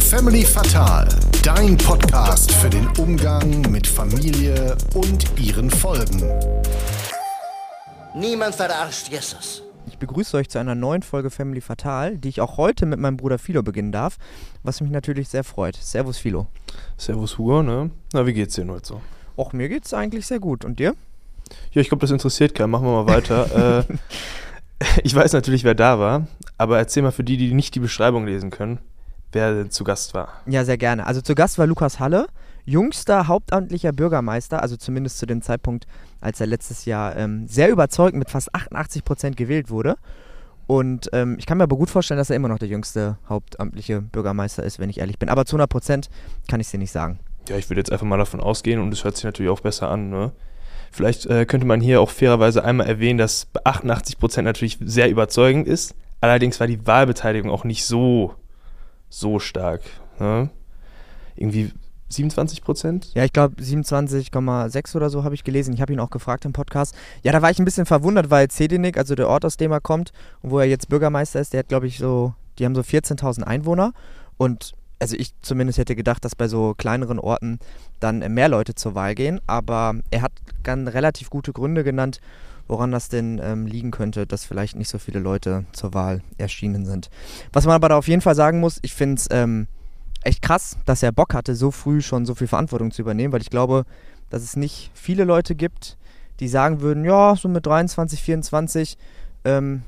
Family Fatal, dein Podcast für den Umgang mit Familie und ihren Folgen. Niemand verarscht Jesus. Ich begrüße euch zu einer neuen Folge Family Fatal, die ich auch heute mit meinem Bruder Philo beginnen darf, was mich natürlich sehr freut. Servus Philo. Servus Hugo, ne? Na, wie geht's dir heute so? Och, mir geht's eigentlich sehr gut. Und dir? Ja, ich glaube, das interessiert keinen. Machen wir mal weiter. äh, ich weiß natürlich, wer da war, aber erzähl mal für die, die nicht die Beschreibung lesen können, wer zu Gast war. Ja, sehr gerne. Also zu Gast war Lukas Halle, jüngster hauptamtlicher Bürgermeister, also zumindest zu dem Zeitpunkt, als er letztes Jahr ähm, sehr überzeugend mit fast 88 Prozent gewählt wurde. Und ähm, ich kann mir aber gut vorstellen, dass er immer noch der jüngste hauptamtliche Bürgermeister ist, wenn ich ehrlich bin. Aber zu 100 Prozent kann ich es dir nicht sagen. Ja, ich würde jetzt einfach mal davon ausgehen und es hört sich natürlich auch besser an. Ne? Vielleicht äh, könnte man hier auch fairerweise einmal erwähnen, dass 88 Prozent natürlich sehr überzeugend ist. Allerdings war die Wahlbeteiligung auch nicht so, so stark. Ne? Irgendwie 27 Prozent? Ja, ich glaube 27,6 oder so habe ich gelesen. Ich habe ihn auch gefragt im Podcast. Ja, da war ich ein bisschen verwundert, weil Zedinik, also der Ort, aus dem er kommt und wo er jetzt Bürgermeister ist, der hat, glaube ich, so, die haben so 14.000 Einwohner und also ich zumindest hätte gedacht, dass bei so kleineren Orten dann mehr Leute zur Wahl gehen, aber er hat dann relativ gute Gründe genannt, woran das denn ähm, liegen könnte, dass vielleicht nicht so viele Leute zur Wahl erschienen sind. Was man aber da auf jeden Fall sagen muss, ich finde es ähm, echt krass, dass er Bock hatte, so früh schon so viel Verantwortung zu übernehmen, weil ich glaube, dass es nicht viele Leute gibt, die sagen würden, ja, so mit 23, 24 ähm,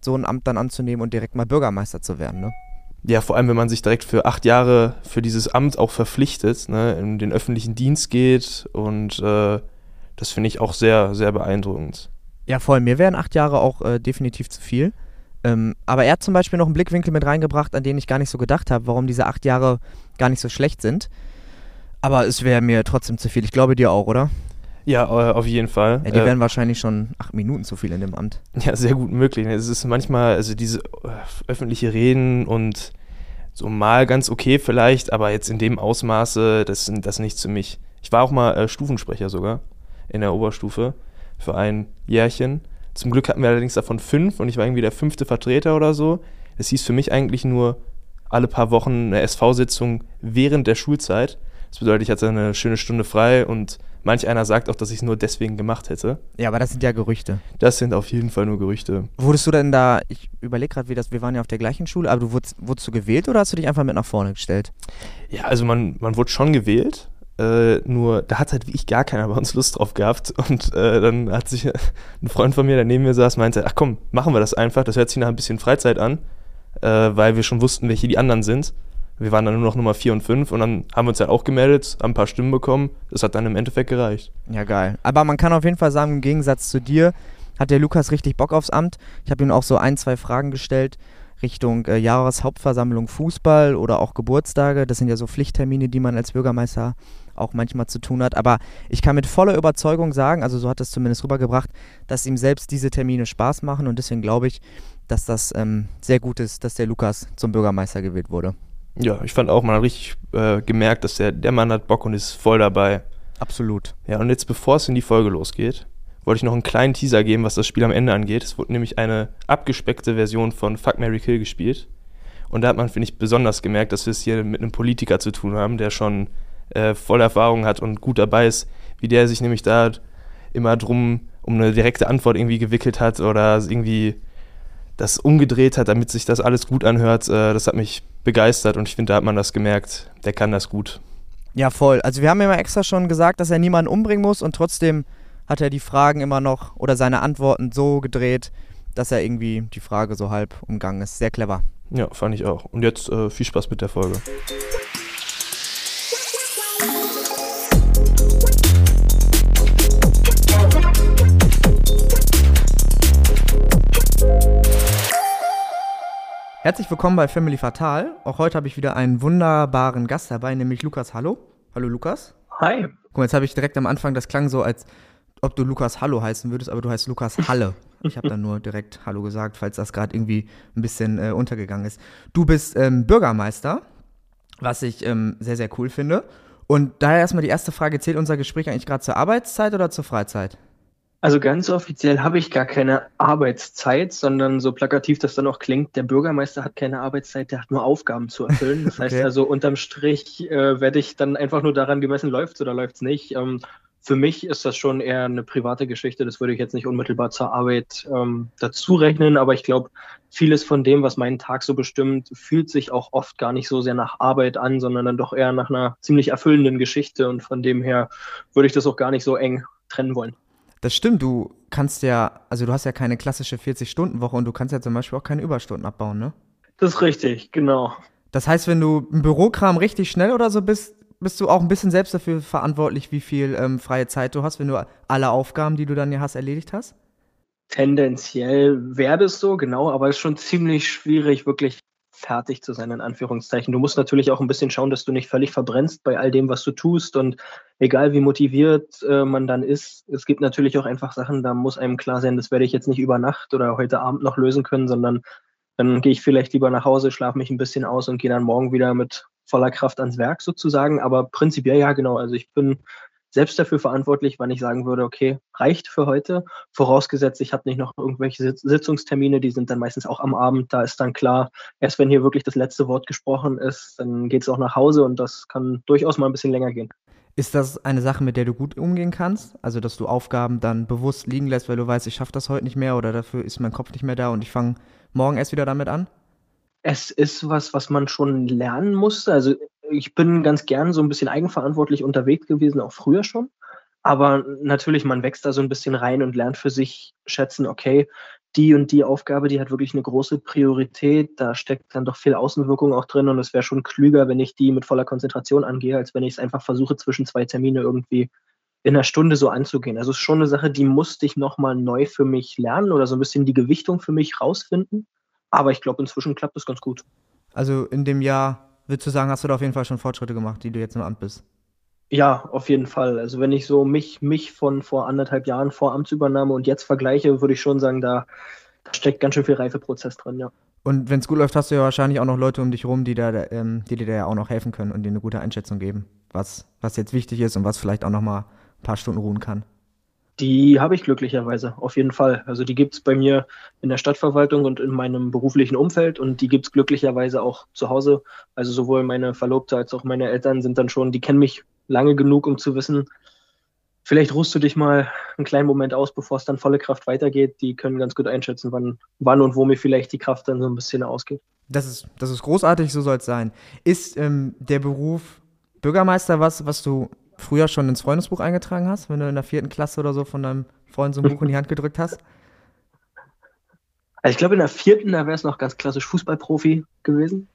so ein Amt dann anzunehmen und direkt mal Bürgermeister zu werden. Ne? Ja, vor allem, wenn man sich direkt für acht Jahre für dieses Amt auch verpflichtet, ne, in den öffentlichen Dienst geht und äh, das finde ich auch sehr, sehr beeindruckend. Ja, voll. Mir wären acht Jahre auch äh, definitiv zu viel. Ähm, aber er hat zum Beispiel noch einen Blickwinkel mit reingebracht, an den ich gar nicht so gedacht habe, warum diese acht Jahre gar nicht so schlecht sind. Aber es wäre mir trotzdem zu viel. Ich glaube dir auch, oder? Ja, äh, auf jeden Fall. Ja, die äh, wären wahrscheinlich schon acht Minuten zu viel in dem Amt. Ja, sehr gut möglich. Es ist manchmal, also diese äh, öffentliche Reden und so mal ganz okay vielleicht, aber jetzt in dem Ausmaße, das ist das nichts für mich. Ich war auch mal äh, Stufensprecher sogar in der Oberstufe für ein Jährchen. Zum Glück hatten wir allerdings davon fünf und ich war irgendwie der fünfte Vertreter oder so. Es hieß für mich eigentlich nur alle paar Wochen eine SV-Sitzung während der Schulzeit. Das bedeutet, ich hatte eine schöne Stunde frei und manch einer sagt auch, dass ich es nur deswegen gemacht hätte. Ja, aber das sind ja Gerüchte. Das sind auf jeden Fall nur Gerüchte. Wurdest du denn da, ich überlege gerade, wie das, wir waren ja auf der gleichen Schule, aber du wurdest, wurdest du gewählt oder hast du dich einfach mit nach vorne gestellt? Ja, also man, man wurde schon gewählt, äh, nur da hat halt wie ich gar keiner bei uns Lust drauf gehabt. Und äh, dann hat sich ein Freund von mir, der neben mir saß, meinte, ach komm, machen wir das einfach. Das hört sich nach ein bisschen Freizeit an, äh, weil wir schon wussten, welche die anderen sind. Wir waren dann nur noch Nummer 4 und 5 und dann haben wir uns halt auch gemeldet, haben ein paar Stimmen bekommen. Das hat dann im Endeffekt gereicht. Ja, geil. Aber man kann auf jeden Fall sagen, im Gegensatz zu dir hat der Lukas richtig Bock aufs Amt. Ich habe ihm auch so ein, zwei Fragen gestellt Richtung äh, Jahreshauptversammlung Fußball oder auch Geburtstage. Das sind ja so Pflichttermine, die man als Bürgermeister auch manchmal zu tun hat. Aber ich kann mit voller Überzeugung sagen, also so hat es zumindest rübergebracht, dass ihm selbst diese Termine Spaß machen und deswegen glaube ich, dass das ähm, sehr gut ist, dass der Lukas zum Bürgermeister gewählt wurde. Ja, ich fand auch, man hat richtig äh, gemerkt, dass der, der Mann hat Bock und ist voll dabei. Absolut. Ja, und jetzt, bevor es in die Folge losgeht, wollte ich noch einen kleinen Teaser geben, was das Spiel am Ende angeht. Es wurde nämlich eine abgespeckte Version von Fuck Mary Kill gespielt. Und da hat man, finde ich, besonders gemerkt, dass wir es hier mit einem Politiker zu tun haben, der schon äh, voll Erfahrung hat und gut dabei ist, wie der sich nämlich da immer drum um eine direkte Antwort irgendwie gewickelt hat oder irgendwie das umgedreht hat, damit sich das alles gut anhört. Äh, das hat mich begeistert und ich finde, da hat man das gemerkt. Der kann das gut. Ja, voll. Also wir haben ja extra schon gesagt, dass er niemanden umbringen muss und trotzdem hat er die Fragen immer noch oder seine Antworten so gedreht, dass er irgendwie die Frage so halb umgangen ist. Sehr clever. Ja, fand ich auch. Und jetzt äh, viel Spaß mit der Folge. Herzlich willkommen bei Family Fatal. Auch heute habe ich wieder einen wunderbaren Gast dabei, nämlich Lukas Hallo. Hallo Lukas. Hi. Guck mal, jetzt habe ich direkt am Anfang, das klang so, als ob du Lukas Hallo heißen würdest, aber du heißt Lukas Halle. Ich habe dann nur direkt Hallo gesagt, falls das gerade irgendwie ein bisschen äh, untergegangen ist. Du bist ähm, Bürgermeister, was ich ähm, sehr, sehr cool finde. Und daher erstmal die erste Frage, zählt unser Gespräch eigentlich gerade zur Arbeitszeit oder zur Freizeit? Also ganz offiziell habe ich gar keine Arbeitszeit, sondern so plakativ das dann auch klingt, der Bürgermeister hat keine Arbeitszeit, der hat nur Aufgaben zu erfüllen. Das heißt also, unterm Strich äh, werde ich dann einfach nur daran gemessen, läuft's oder läuft's nicht. Ähm, für mich ist das schon eher eine private Geschichte. Das würde ich jetzt nicht unmittelbar zur Arbeit ähm, dazu rechnen, aber ich glaube, vieles von dem, was meinen Tag so bestimmt, fühlt sich auch oft gar nicht so sehr nach Arbeit an, sondern dann doch eher nach einer ziemlich erfüllenden Geschichte. Und von dem her würde ich das auch gar nicht so eng trennen wollen. Das stimmt, du kannst ja, also du hast ja keine klassische 40-Stunden-Woche und du kannst ja zum Beispiel auch keine Überstunden abbauen, ne? Das ist richtig, genau. Das heißt, wenn du im Bürokram richtig schnell oder so bist, bist du auch ein bisschen selbst dafür verantwortlich, wie viel ähm, freie Zeit du hast, wenn du alle Aufgaben, die du dann ja hast, erledigt hast? Tendenziell wäre das so, genau, aber es ist schon ziemlich schwierig, wirklich fertig zu sein, in Anführungszeichen. Du musst natürlich auch ein bisschen schauen, dass du nicht völlig verbrennst bei all dem, was du tust. Und egal wie motiviert äh, man dann ist, es gibt natürlich auch einfach Sachen, da muss einem klar sein, das werde ich jetzt nicht über Nacht oder heute Abend noch lösen können, sondern dann gehe ich vielleicht lieber nach Hause, schlafe mich ein bisschen aus und gehe dann morgen wieder mit voller Kraft ans Werk sozusagen. Aber prinzipiell ja, genau. Also ich bin selbst dafür verantwortlich, wann ich sagen würde, okay, reicht für heute. Vorausgesetzt, ich habe nicht noch irgendwelche Sitzungstermine, die sind dann meistens auch am Abend. Da ist dann klar, erst wenn hier wirklich das letzte Wort gesprochen ist, dann geht es auch nach Hause und das kann durchaus mal ein bisschen länger gehen. Ist das eine Sache, mit der du gut umgehen kannst? Also, dass du Aufgaben dann bewusst liegen lässt, weil du weißt, ich schaffe das heute nicht mehr oder dafür ist mein Kopf nicht mehr da und ich fange morgen erst wieder damit an? Es ist was, was man schon lernen musste. Also ich bin ganz gern so ein bisschen eigenverantwortlich unterwegs gewesen, auch früher schon. Aber natürlich, man wächst da so ein bisschen rein und lernt für sich schätzen, okay, die und die Aufgabe, die hat wirklich eine große Priorität. Da steckt dann doch viel Außenwirkung auch drin und es wäre schon klüger, wenn ich die mit voller Konzentration angehe, als wenn ich es einfach versuche, zwischen zwei Termine irgendwie in einer Stunde so anzugehen. Also es ist schon eine Sache, die musste ich nochmal neu für mich lernen oder so ein bisschen die Gewichtung für mich rausfinden. Aber ich glaube, inzwischen klappt es ganz gut. Also in dem Jahr würdest du sagen, hast du da auf jeden Fall schon Fortschritte gemacht, die du jetzt im Amt bist? Ja, auf jeden Fall. Also wenn ich so mich, mich von vor anderthalb Jahren vor Amtsübernahme und jetzt vergleiche, würde ich schon sagen, da, da steckt ganz schön viel Reifeprozess drin, ja. Und wenn es gut läuft, hast du ja wahrscheinlich auch noch Leute um dich rum, die, da, ähm, die dir da ja auch noch helfen können und dir eine gute Einschätzung geben, was, was jetzt wichtig ist und was vielleicht auch noch mal ein paar Stunden ruhen kann. Die habe ich glücklicherweise, auf jeden Fall. Also die gibt es bei mir in der Stadtverwaltung und in meinem beruflichen Umfeld und die gibt es glücklicherweise auch zu Hause. Also sowohl meine Verlobte als auch meine Eltern sind dann schon, die kennen mich lange genug, um zu wissen, vielleicht ruhst du dich mal einen kleinen Moment aus, bevor es dann volle Kraft weitergeht. Die können ganz gut einschätzen, wann, wann und wo mir vielleicht die Kraft dann so ein bisschen ausgeht. Das ist, das ist großartig, so soll es sein. Ist ähm, der Beruf Bürgermeister was, was du früher schon ins Freundesbuch eingetragen hast, wenn du in der vierten Klasse oder so von deinem Freund so ein Buch in die Hand gedrückt hast? Also ich glaube, in der vierten, da wäre es noch ganz klassisch Fußballprofi gewesen.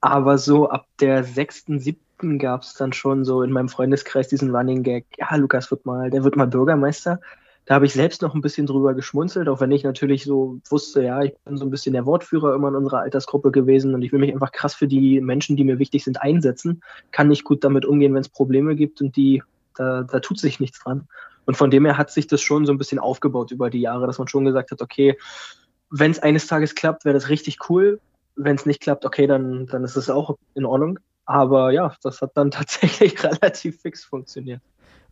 Aber so ab der sechsten, siebten gab es dann schon so in meinem Freundeskreis diesen Running Gag, ja, Lukas wird mal, der wird mal Bürgermeister. Da habe ich selbst noch ein bisschen drüber geschmunzelt, auch wenn ich natürlich so wusste, ja, ich bin so ein bisschen der Wortführer immer in unserer Altersgruppe gewesen und ich will mich einfach krass für die Menschen, die mir wichtig sind, einsetzen. Kann nicht gut damit umgehen, wenn es Probleme gibt und die, da, da tut sich nichts dran. Und von dem her hat sich das schon so ein bisschen aufgebaut über die Jahre, dass man schon gesagt hat, okay, wenn es eines Tages klappt, wäre das richtig cool. Wenn es nicht klappt, okay, dann, dann ist es auch in Ordnung. Aber ja, das hat dann tatsächlich relativ fix funktioniert.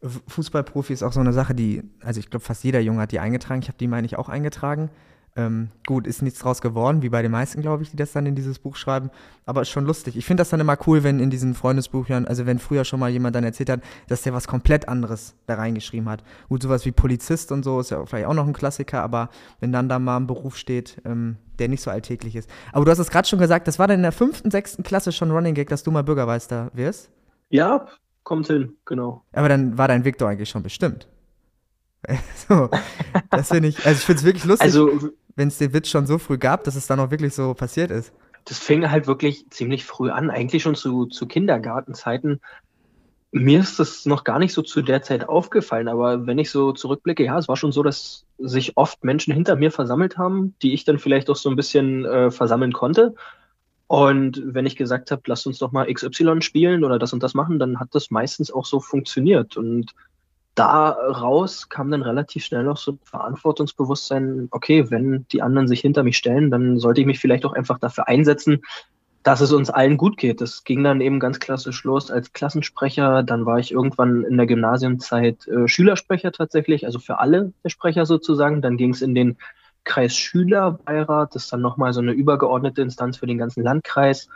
Fußballprofi ist auch so eine Sache, die, also ich glaube, fast jeder Junge hat die eingetragen. Ich habe die, meine ich, auch eingetragen. Ähm, gut, ist nichts draus geworden, wie bei den meisten, glaube ich, die das dann in dieses Buch schreiben. Aber ist schon lustig. Ich finde das dann immer cool, wenn in diesen Freundesbüchern, also wenn früher schon mal jemand dann erzählt hat, dass der was komplett anderes da reingeschrieben hat. Gut, sowas wie Polizist und so ist ja vielleicht auch noch ein Klassiker, aber wenn dann da mal ein Beruf steht, ähm, der nicht so alltäglich ist. Aber du hast es gerade schon gesagt, das war dann in der fünften, sechsten Klasse schon Running Gag, dass du mal Bürgermeister wirst? Ja, kommt hin, genau. Aber dann war dein doch eigentlich schon bestimmt. so, das finde ich, also ich finde es wirklich lustig, also, wenn es den Witz schon so früh gab, dass es dann auch wirklich so passiert ist. Das fing halt wirklich ziemlich früh an, eigentlich schon zu, zu Kindergartenzeiten. Mir ist das noch gar nicht so zu der Zeit aufgefallen, aber wenn ich so zurückblicke, ja, es war schon so, dass sich oft Menschen hinter mir versammelt haben, die ich dann vielleicht auch so ein bisschen äh, versammeln konnte. Und wenn ich gesagt habe, lasst uns doch mal XY spielen oder das und das machen, dann hat das meistens auch so funktioniert. Und daraus kam dann relativ schnell auch so ein Verantwortungsbewusstsein, okay, wenn die anderen sich hinter mich stellen, dann sollte ich mich vielleicht auch einfach dafür einsetzen, dass es uns allen gut geht. Das ging dann eben ganz klassisch los als Klassensprecher. Dann war ich irgendwann in der Gymnasiumzeit äh, Schülersprecher tatsächlich, also für alle der Sprecher sozusagen. Dann ging es in den Kreisschülerbeirat, das ist dann nochmal so eine übergeordnete Instanz für den ganzen Landkreis.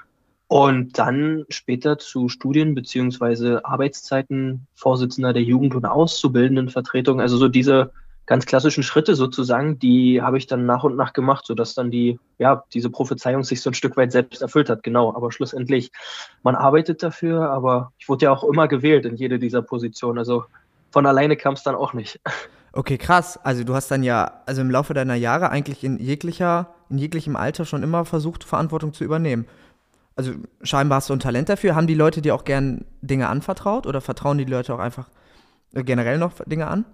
Und dann später zu Studien- beziehungsweise Arbeitszeiten Vorsitzender der Jugend- und Auszubildendenvertretung. Also so diese ganz klassischen Schritte sozusagen, die habe ich dann nach und nach gemacht, sodass dann die, ja, diese Prophezeiung sich so ein Stück weit selbst erfüllt hat. Genau. Aber schlussendlich, man arbeitet dafür, aber ich wurde ja auch immer gewählt in jede dieser Positionen. Also von alleine kam es dann auch nicht. Okay, krass. Also du hast dann ja, also im Laufe deiner Jahre eigentlich in jeglicher, in jeglichem Alter schon immer versucht, Verantwortung zu übernehmen. Also scheinbar hast du ein Talent dafür. Haben die Leute dir auch gern Dinge anvertraut oder vertrauen die Leute auch einfach äh, generell noch Dinge an?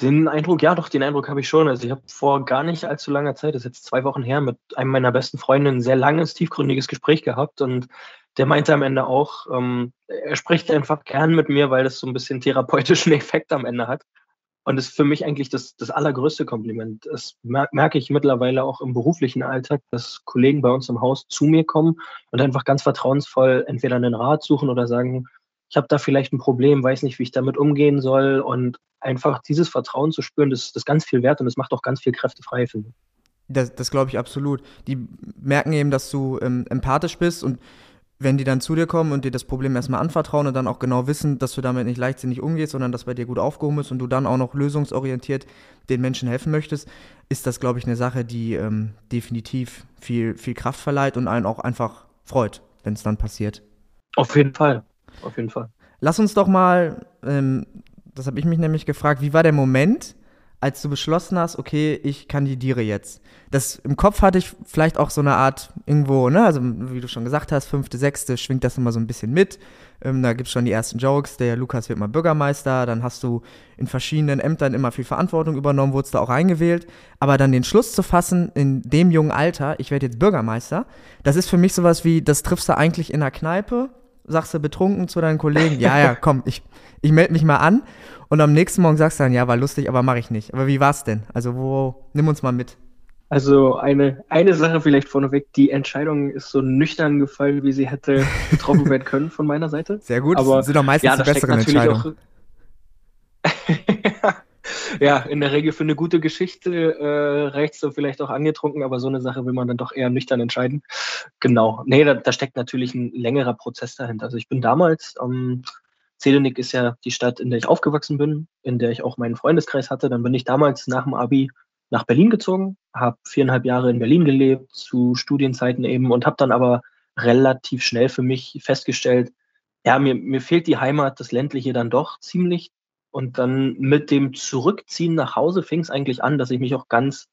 Den Eindruck, ja, doch, den Eindruck habe ich schon. Also ich habe vor gar nicht allzu langer Zeit, das ist jetzt zwei Wochen her, mit einem meiner besten Freunde ein sehr langes, tiefgründiges Gespräch gehabt und der meinte am Ende auch, ähm, er spricht einfach gern mit mir, weil das so ein bisschen therapeutischen Effekt am Ende hat. Und das ist für mich eigentlich das, das allergrößte Kompliment. Das merke ich mittlerweile auch im beruflichen Alltag, dass Kollegen bei uns im Haus zu mir kommen und einfach ganz vertrauensvoll entweder einen Rat suchen oder sagen, ich habe da vielleicht ein Problem, weiß nicht, wie ich damit umgehen soll. Und einfach dieses Vertrauen zu spüren, das, das ist ganz viel wert und das macht auch ganz viel Kräfte frei, finde ich. Das, das glaube ich absolut. Die merken eben, dass du ähm, empathisch bist und wenn die dann zu dir kommen und dir das Problem erstmal anvertrauen und dann auch genau wissen, dass du damit nicht leichtsinnig umgehst, sondern dass bei dir gut aufgehoben ist und du dann auch noch lösungsorientiert den Menschen helfen möchtest, ist das, glaube ich, eine Sache, die ähm, definitiv viel, viel Kraft verleiht und einen auch einfach freut, wenn es dann passiert. Auf jeden Fall auf jeden Fall. Lass uns doch mal, ähm, das habe ich mich nämlich gefragt, wie war der Moment, als du beschlossen hast, okay, ich kandidiere jetzt? Das im Kopf hatte ich vielleicht auch so eine Art irgendwo, ne, also wie du schon gesagt hast, fünfte, sechste schwingt das immer so ein bisschen mit. Ähm, da gibt es schon die ersten Jokes, der Lukas wird mal Bürgermeister, dann hast du in verschiedenen Ämtern immer viel Verantwortung übernommen, wurdest da auch reingewählt. Aber dann den Schluss zu fassen, in dem jungen Alter, ich werde jetzt Bürgermeister, das ist für mich sowas wie, das triffst du eigentlich in der Kneipe sagst du betrunken zu deinen Kollegen, ja, ja, komm, ich, ich melde mich mal an. Und am nächsten Morgen sagst du dann, ja, war lustig, aber mache ich nicht. Aber wie war's denn? Also, wo, nimm uns mal mit. Also eine, eine Sache vielleicht vorneweg, die Entscheidung ist so nüchtern gefallen, wie sie hätte getroffen werden können von meiner Seite. Sehr gut, aber sind doch meistens ja, die besseren Entscheidungen. ja, in der Regel für eine gute Geschichte äh, reicht es so vielleicht auch angetrunken, aber so eine Sache will man dann doch eher nüchtern entscheiden. Genau. Nee, da, da steckt natürlich ein längerer Prozess dahinter. Also ich bin damals, ähm, Zelenik ist ja die Stadt, in der ich aufgewachsen bin, in der ich auch meinen Freundeskreis hatte. Dann bin ich damals nach dem Abi nach Berlin gezogen, habe viereinhalb Jahre in Berlin gelebt, zu Studienzeiten eben, und habe dann aber relativ schnell für mich festgestellt, ja, mir, mir fehlt die Heimat, das ländliche dann doch ziemlich. Und dann mit dem Zurückziehen nach Hause fing es eigentlich an, dass ich mich auch ganz,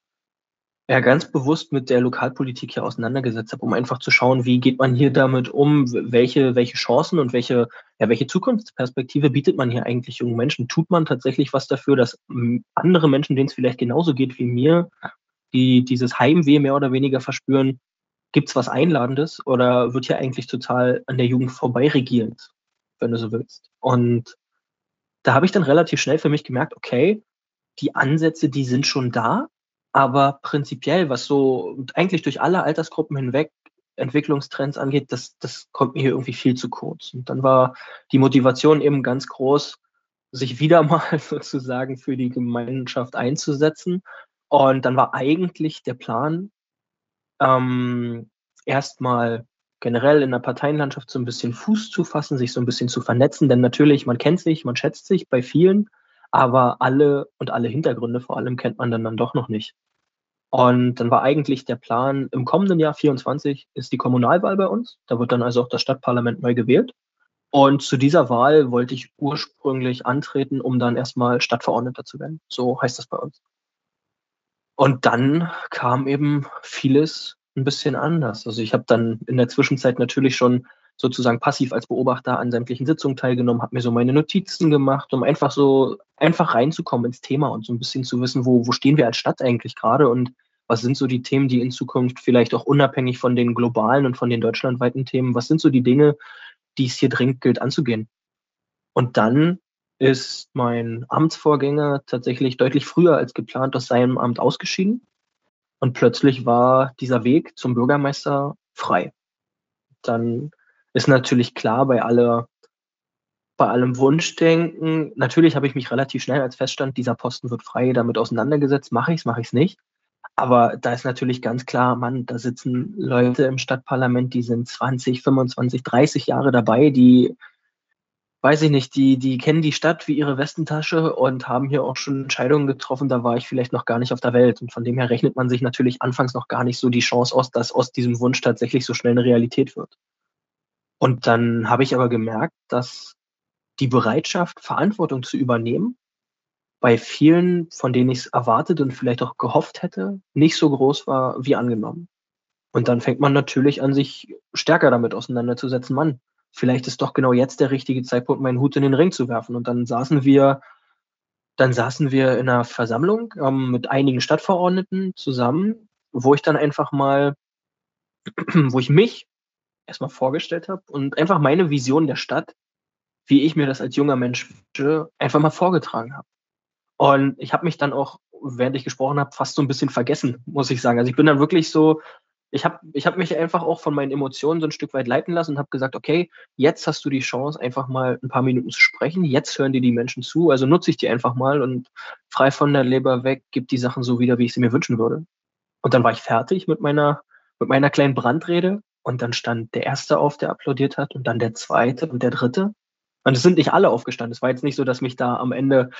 ja, ganz bewusst mit der Lokalpolitik hier auseinandergesetzt habe, um einfach zu schauen, wie geht man hier damit um, welche, welche Chancen und welche, ja, welche Zukunftsperspektive bietet man hier eigentlich jungen Menschen? Tut man tatsächlich was dafür, dass andere Menschen, denen es vielleicht genauso geht wie mir, die dieses Heimweh mehr oder weniger verspüren, gibt es was Einladendes oder wird hier eigentlich total an der Jugend vorbei regiert, wenn du so willst? Und da habe ich dann relativ schnell für mich gemerkt, okay, die Ansätze, die sind schon da, aber prinzipiell, was so eigentlich durch alle Altersgruppen hinweg Entwicklungstrends angeht, das, das kommt mir hier irgendwie viel zu kurz. Und dann war die Motivation eben ganz groß, sich wieder mal sozusagen für die Gemeinschaft einzusetzen. Und dann war eigentlich der Plan, ähm, erstmal generell in der Parteienlandschaft so ein bisschen Fuß zu fassen, sich so ein bisschen zu vernetzen. Denn natürlich, man kennt sich, man schätzt sich bei vielen, aber alle und alle Hintergründe vor allem kennt man dann, dann doch noch nicht. Und dann war eigentlich der Plan, im kommenden Jahr 24 ist die Kommunalwahl bei uns. Da wird dann also auch das Stadtparlament neu gewählt. Und zu dieser Wahl wollte ich ursprünglich antreten, um dann erstmal Stadtverordneter zu werden. So heißt das bei uns. Und dann kam eben vieles ein bisschen anders. Also ich habe dann in der Zwischenzeit natürlich schon sozusagen passiv als Beobachter an sämtlichen Sitzungen teilgenommen, habe mir so meine Notizen gemacht, um einfach so einfach reinzukommen ins Thema und so ein bisschen zu wissen, wo, wo stehen wir als Stadt eigentlich gerade und was sind so die Themen, die in Zukunft vielleicht auch unabhängig von den globalen und von den deutschlandweiten Themen, was sind so die Dinge, die es hier dringend gilt anzugehen. Und dann ist mein Amtsvorgänger tatsächlich deutlich früher als geplant aus seinem Amt ausgeschieden. Und plötzlich war dieser Weg zum Bürgermeister frei. dann ist natürlich klar bei aller bei allem Wunschdenken, natürlich habe ich mich relativ schnell als Feststand, dieser Posten wird frei, damit auseinandergesetzt, mache ich es, mache ich es nicht. Aber da ist natürlich ganz klar, Mann, da sitzen Leute im Stadtparlament, die sind 20, 25, 30 Jahre dabei, die, weiß ich nicht, die, die kennen die Stadt wie ihre Westentasche und haben hier auch schon Entscheidungen getroffen, da war ich vielleicht noch gar nicht auf der Welt. Und von dem her rechnet man sich natürlich anfangs noch gar nicht so die Chance aus, dass aus diesem Wunsch tatsächlich so schnell eine Realität wird. Und dann habe ich aber gemerkt, dass die Bereitschaft, Verantwortung zu übernehmen, bei vielen, von denen ich es erwartet und vielleicht auch gehofft hätte, nicht so groß war wie angenommen. Und dann fängt man natürlich an, sich stärker damit auseinanderzusetzen. Mann, vielleicht ist doch genau jetzt der richtige Zeitpunkt, meinen Hut in den Ring zu werfen. Und dann saßen wir, dann saßen wir in einer Versammlung ähm, mit einigen Stadtverordneten zusammen, wo ich dann einfach mal, wo ich mich erstmal vorgestellt habe und einfach meine Vision der Stadt wie ich mir das als junger Mensch einfach mal vorgetragen habe. Und ich habe mich dann auch, während ich gesprochen habe, fast so ein bisschen vergessen, muss ich sagen. Also ich bin dann wirklich so, ich habe ich hab mich einfach auch von meinen Emotionen so ein Stück weit leiten lassen und habe gesagt, okay, jetzt hast du die Chance, einfach mal ein paar Minuten zu sprechen. Jetzt hören dir die Menschen zu, also nutze ich die einfach mal und frei von der Leber weg, gib die Sachen so wieder, wie ich sie mir wünschen würde. Und dann war ich fertig mit meiner, mit meiner kleinen Brandrede und dann stand der Erste auf, der applaudiert hat und dann der Zweite und der Dritte. Und es sind nicht alle aufgestanden. Es war jetzt nicht so, dass mich da am Ende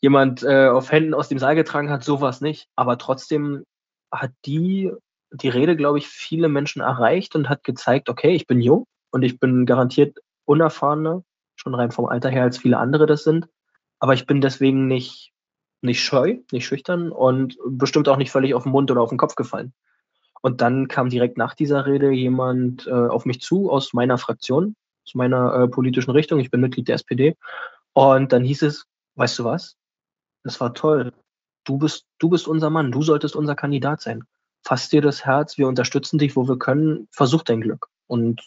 jemand äh, auf Händen aus dem Saal getragen hat, sowas nicht. Aber trotzdem hat die, die Rede, glaube ich, viele Menschen erreicht und hat gezeigt, okay, ich bin jung und ich bin garantiert unerfahrener, schon rein vom Alter her, als viele andere das sind. Aber ich bin deswegen nicht, nicht scheu, nicht schüchtern und bestimmt auch nicht völlig auf den Mund oder auf den Kopf gefallen. Und dann kam direkt nach dieser Rede jemand äh, auf mich zu aus meiner Fraktion, zu meiner äh, politischen Richtung. Ich bin Mitglied der SPD. Und dann hieß es, weißt du was? Das war toll. Du bist, du bist unser Mann. Du solltest unser Kandidat sein. Fass dir das Herz. Wir unterstützen dich, wo wir können. Versuch dein Glück. Und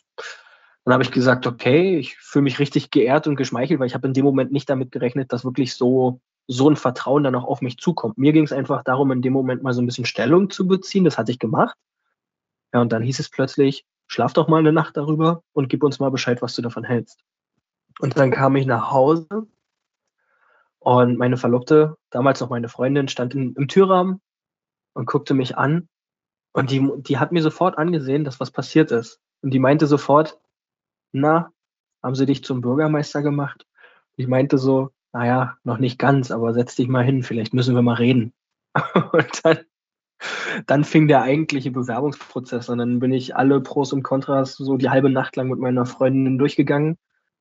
dann habe ich gesagt, okay, ich fühle mich richtig geehrt und geschmeichelt, weil ich habe in dem Moment nicht damit gerechnet, dass wirklich so so ein Vertrauen dann auch auf mich zukommt. Mir ging es einfach darum, in dem Moment mal so ein bisschen Stellung zu beziehen. Das hatte ich gemacht. Ja, und dann hieß es plötzlich, schlaf doch mal eine Nacht darüber und gib uns mal Bescheid, was du davon hältst. Und dann kam ich nach Hause und meine Verlobte, damals noch meine Freundin, stand in, im Türrahmen und guckte mich an. Und die, die hat mir sofort angesehen, dass was passiert ist. Und die meinte sofort, na, haben sie dich zum Bürgermeister gemacht? Ich meinte so, naja, noch nicht ganz, aber setz dich mal hin, vielleicht müssen wir mal reden. Und dann dann fing der eigentliche Bewerbungsprozess an. Dann bin ich alle Pros und Kontras so die halbe Nacht lang mit meiner Freundin durchgegangen.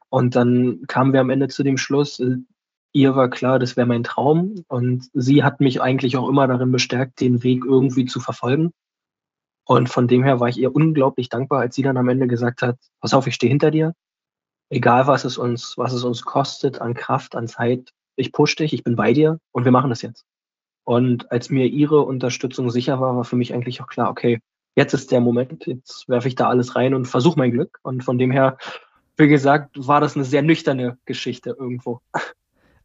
Und dann kamen wir am Ende zu dem Schluss, äh, ihr war klar, das wäre mein Traum. Und sie hat mich eigentlich auch immer darin bestärkt, den Weg irgendwie zu verfolgen. Und von dem her war ich ihr unglaublich dankbar, als sie dann am Ende gesagt hat, pass auf, ich stehe hinter dir. Egal was es uns, was es uns kostet an Kraft, an Zeit, ich push dich, ich bin bei dir und wir machen das jetzt. Und als mir ihre Unterstützung sicher war, war für mich eigentlich auch klar, okay, jetzt ist der Moment, jetzt werfe ich da alles rein und versuche mein Glück. Und von dem her, wie gesagt, war das eine sehr nüchterne Geschichte irgendwo.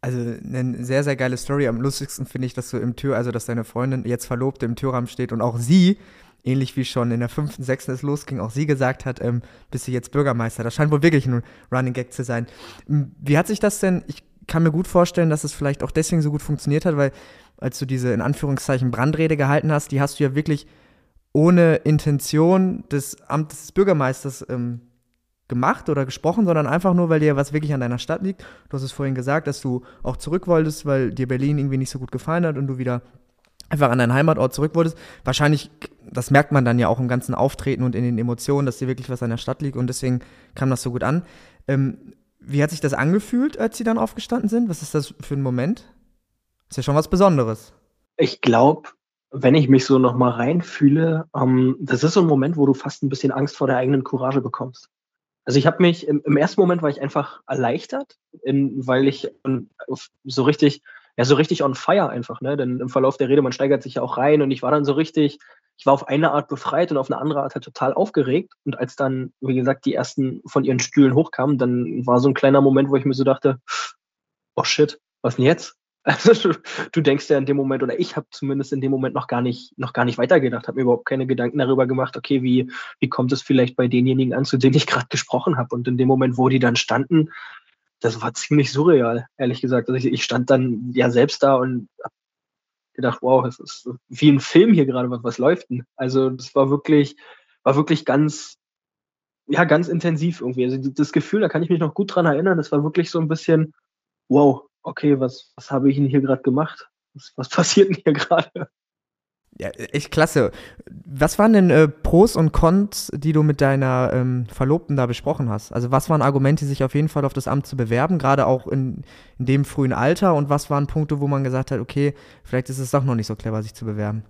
Also eine sehr, sehr geile Story. Am lustigsten finde ich, dass du im Tür, also dass deine Freundin jetzt Verlobte im Türrahmen steht und auch sie, ähnlich wie schon in der fünften, sechsten es losging, auch sie gesagt hat, ähm, bist du jetzt Bürgermeister. Das scheint wohl wirklich ein Running Gag zu sein. Wie hat sich das denn, ich kann mir gut vorstellen, dass es vielleicht auch deswegen so gut funktioniert hat, weil als du diese in Anführungszeichen Brandrede gehalten hast, die hast du ja wirklich ohne Intention des Amtes des Bürgermeisters ähm, gemacht oder gesprochen, sondern einfach nur, weil dir was wirklich an deiner Stadt liegt. Du hast es vorhin gesagt, dass du auch zurück wolltest, weil dir Berlin irgendwie nicht so gut gefallen hat und du wieder einfach an deinen Heimatort zurück wolltest. Wahrscheinlich, das merkt man dann ja auch im ganzen Auftreten und in den Emotionen, dass dir wirklich was an der Stadt liegt und deswegen kam das so gut an. Ähm, wie hat sich das angefühlt, als sie dann aufgestanden sind? Was ist das für ein Moment? Ist ja schon was Besonderes. Ich glaube, wenn ich mich so nochmal reinfühle, ähm, das ist so ein Moment, wo du fast ein bisschen Angst vor der eigenen Courage bekommst. Also ich habe mich, im, im, ersten Moment war ich einfach erleichtert, in, weil ich so richtig, ja, so richtig on fire einfach, ne? Denn im Verlauf der Rede, man steigert sich ja auch rein und ich war dann so richtig, ich war auf eine Art befreit und auf eine andere Art halt total aufgeregt. Und als dann, wie gesagt, die ersten von ihren Stühlen hochkamen, dann war so ein kleiner Moment, wo ich mir so dachte, oh shit, was denn jetzt? Also du, denkst ja in dem Moment, oder ich habe zumindest in dem Moment noch gar nicht, noch gar nicht weitergedacht, habe mir überhaupt keine Gedanken darüber gemacht, okay, wie, wie kommt es vielleicht bei denjenigen an, zu denen ich gerade gesprochen habe. Und in dem Moment, wo die dann standen, das war ziemlich surreal, ehrlich gesagt. Also ich, ich stand dann ja selbst da und habe gedacht, wow, es ist wie ein Film hier gerade, was, was läuft denn? Also das war wirklich, war wirklich ganz, ja, ganz intensiv irgendwie. Also das Gefühl, da kann ich mich noch gut dran erinnern, das war wirklich so ein bisschen, wow, okay, was, was habe ich denn hier gerade gemacht? Was, was passiert denn hier gerade? Ja, echt klasse. Was waren denn äh, Pros und Cons, die du mit deiner ähm, Verlobten da besprochen hast? Also was waren Argumente, sich auf jeden Fall auf das Amt zu bewerben, gerade auch in, in dem frühen Alter? Und was waren Punkte, wo man gesagt hat, okay, vielleicht ist es doch noch nicht so clever, sich zu bewerben?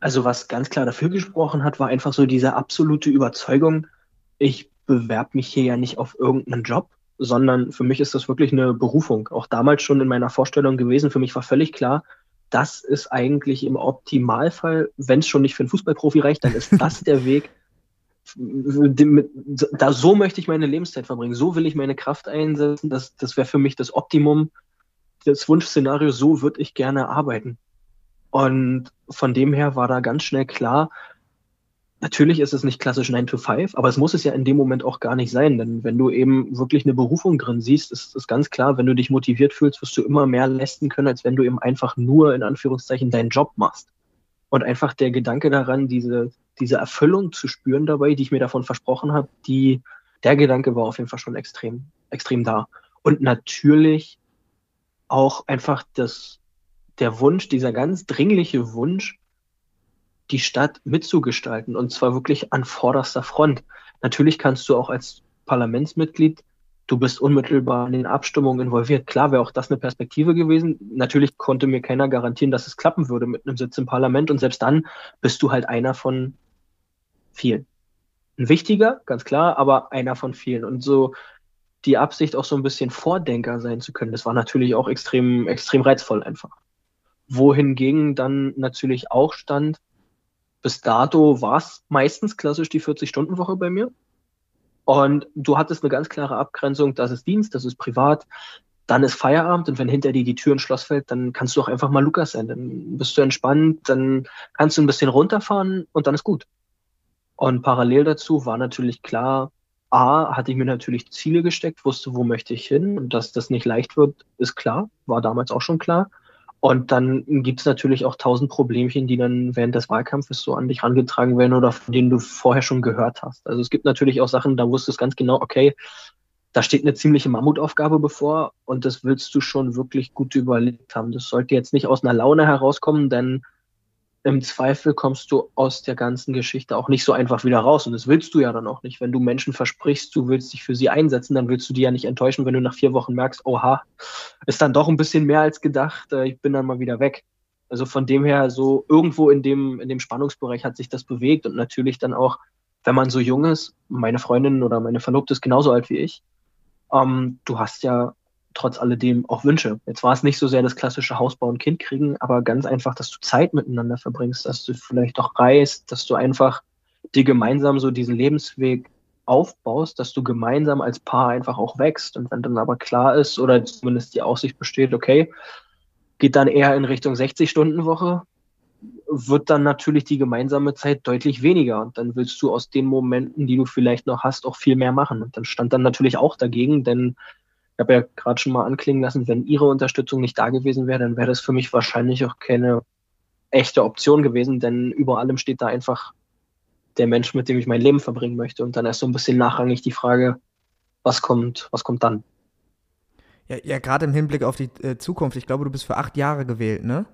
Also was ganz klar dafür gesprochen hat, war einfach so diese absolute Überzeugung, ich bewerbe mich hier ja nicht auf irgendeinen Job, sondern für mich ist das wirklich eine Berufung. Auch damals schon in meiner Vorstellung gewesen. Für mich war völlig klar, das ist eigentlich im Optimalfall, wenn es schon nicht für einen Fußballprofi reicht, dann ist das der Weg. Da so möchte ich meine Lebenszeit verbringen. So will ich meine Kraft einsetzen. Das, das wäre für mich das Optimum, das Wunschszenario. So würde ich gerne arbeiten. Und von dem her war da ganz schnell klar, Natürlich ist es nicht klassisch 9 to 5, aber es muss es ja in dem Moment auch gar nicht sein, denn wenn du eben wirklich eine Berufung drin siehst, ist es ganz klar, wenn du dich motiviert fühlst, wirst du immer mehr leisten können, als wenn du eben einfach nur in Anführungszeichen deinen Job machst. Und einfach der Gedanke daran, diese, diese Erfüllung zu spüren dabei, die ich mir davon versprochen habe, die, der Gedanke war auf jeden Fall schon extrem, extrem da. Und natürlich auch einfach das, der Wunsch, dieser ganz dringliche Wunsch, die Stadt mitzugestalten und zwar wirklich an vorderster Front. Natürlich kannst du auch als Parlamentsmitglied, du bist unmittelbar in den Abstimmungen involviert. Klar wäre auch das eine Perspektive gewesen. Natürlich konnte mir keiner garantieren, dass es klappen würde mit einem Sitz im Parlament und selbst dann bist du halt einer von vielen. Ein wichtiger, ganz klar, aber einer von vielen. Und so die Absicht auch so ein bisschen Vordenker sein zu können, das war natürlich auch extrem, extrem reizvoll einfach. Wohingegen dann natürlich auch stand, bis dato war es meistens klassisch die 40-Stunden-Woche bei mir. Und du hattest eine ganz klare Abgrenzung, das ist Dienst, das ist privat, dann ist Feierabend und wenn hinter dir die Tür ins Schloss fällt, dann kannst du auch einfach mal Lukas sein. Dann bist du entspannt, dann kannst du ein bisschen runterfahren und dann ist gut. Und parallel dazu war natürlich klar, A, hatte ich mir natürlich Ziele gesteckt, wusste, wo möchte ich hin und dass das nicht leicht wird, ist klar, war damals auch schon klar. Und dann gibt es natürlich auch tausend Problemchen, die dann während des Wahlkampfes so an dich herangetragen werden oder von denen du vorher schon gehört hast. Also es gibt natürlich auch Sachen, da wusstest du ganz genau, okay, da steht eine ziemliche Mammutaufgabe bevor und das willst du schon wirklich gut überlegt haben. Das sollte jetzt nicht aus einer Laune herauskommen, denn im Zweifel kommst du aus der ganzen Geschichte auch nicht so einfach wieder raus. Und das willst du ja dann auch nicht. Wenn du Menschen versprichst, du willst dich für sie einsetzen, dann willst du die ja nicht enttäuschen, wenn du nach vier Wochen merkst, oha, ist dann doch ein bisschen mehr als gedacht, äh, ich bin dann mal wieder weg. Also von dem her, so irgendwo in dem, in dem Spannungsbereich hat sich das bewegt und natürlich dann auch, wenn man so jung ist, meine Freundin oder meine Verlobte ist genauso alt wie ich, ähm, du hast ja trotz alledem auch Wünsche. Jetzt war es nicht so sehr das klassische Hausbau und Kind kriegen, aber ganz einfach, dass du Zeit miteinander verbringst, dass du vielleicht auch reist, dass du einfach dir gemeinsam so diesen Lebensweg aufbaust, dass du gemeinsam als Paar einfach auch wächst. Und wenn dann aber klar ist oder zumindest die Aussicht besteht, okay, geht dann eher in Richtung 60-Stunden-Woche, wird dann natürlich die gemeinsame Zeit deutlich weniger. Und dann willst du aus den Momenten, die du vielleicht noch hast, auch viel mehr machen. Und dann stand dann natürlich auch dagegen, denn habe ja gerade schon mal anklingen lassen, wenn Ihre Unterstützung nicht da gewesen wäre, dann wäre das für mich wahrscheinlich auch keine echte Option gewesen, denn über allem steht da einfach der Mensch, mit dem ich mein Leben verbringen möchte. Und dann erst so ein bisschen nachrangig die Frage, was kommt, was kommt dann? Ja, ja gerade im Hinblick auf die äh, Zukunft. Ich glaube, du bist für acht Jahre gewählt, ne?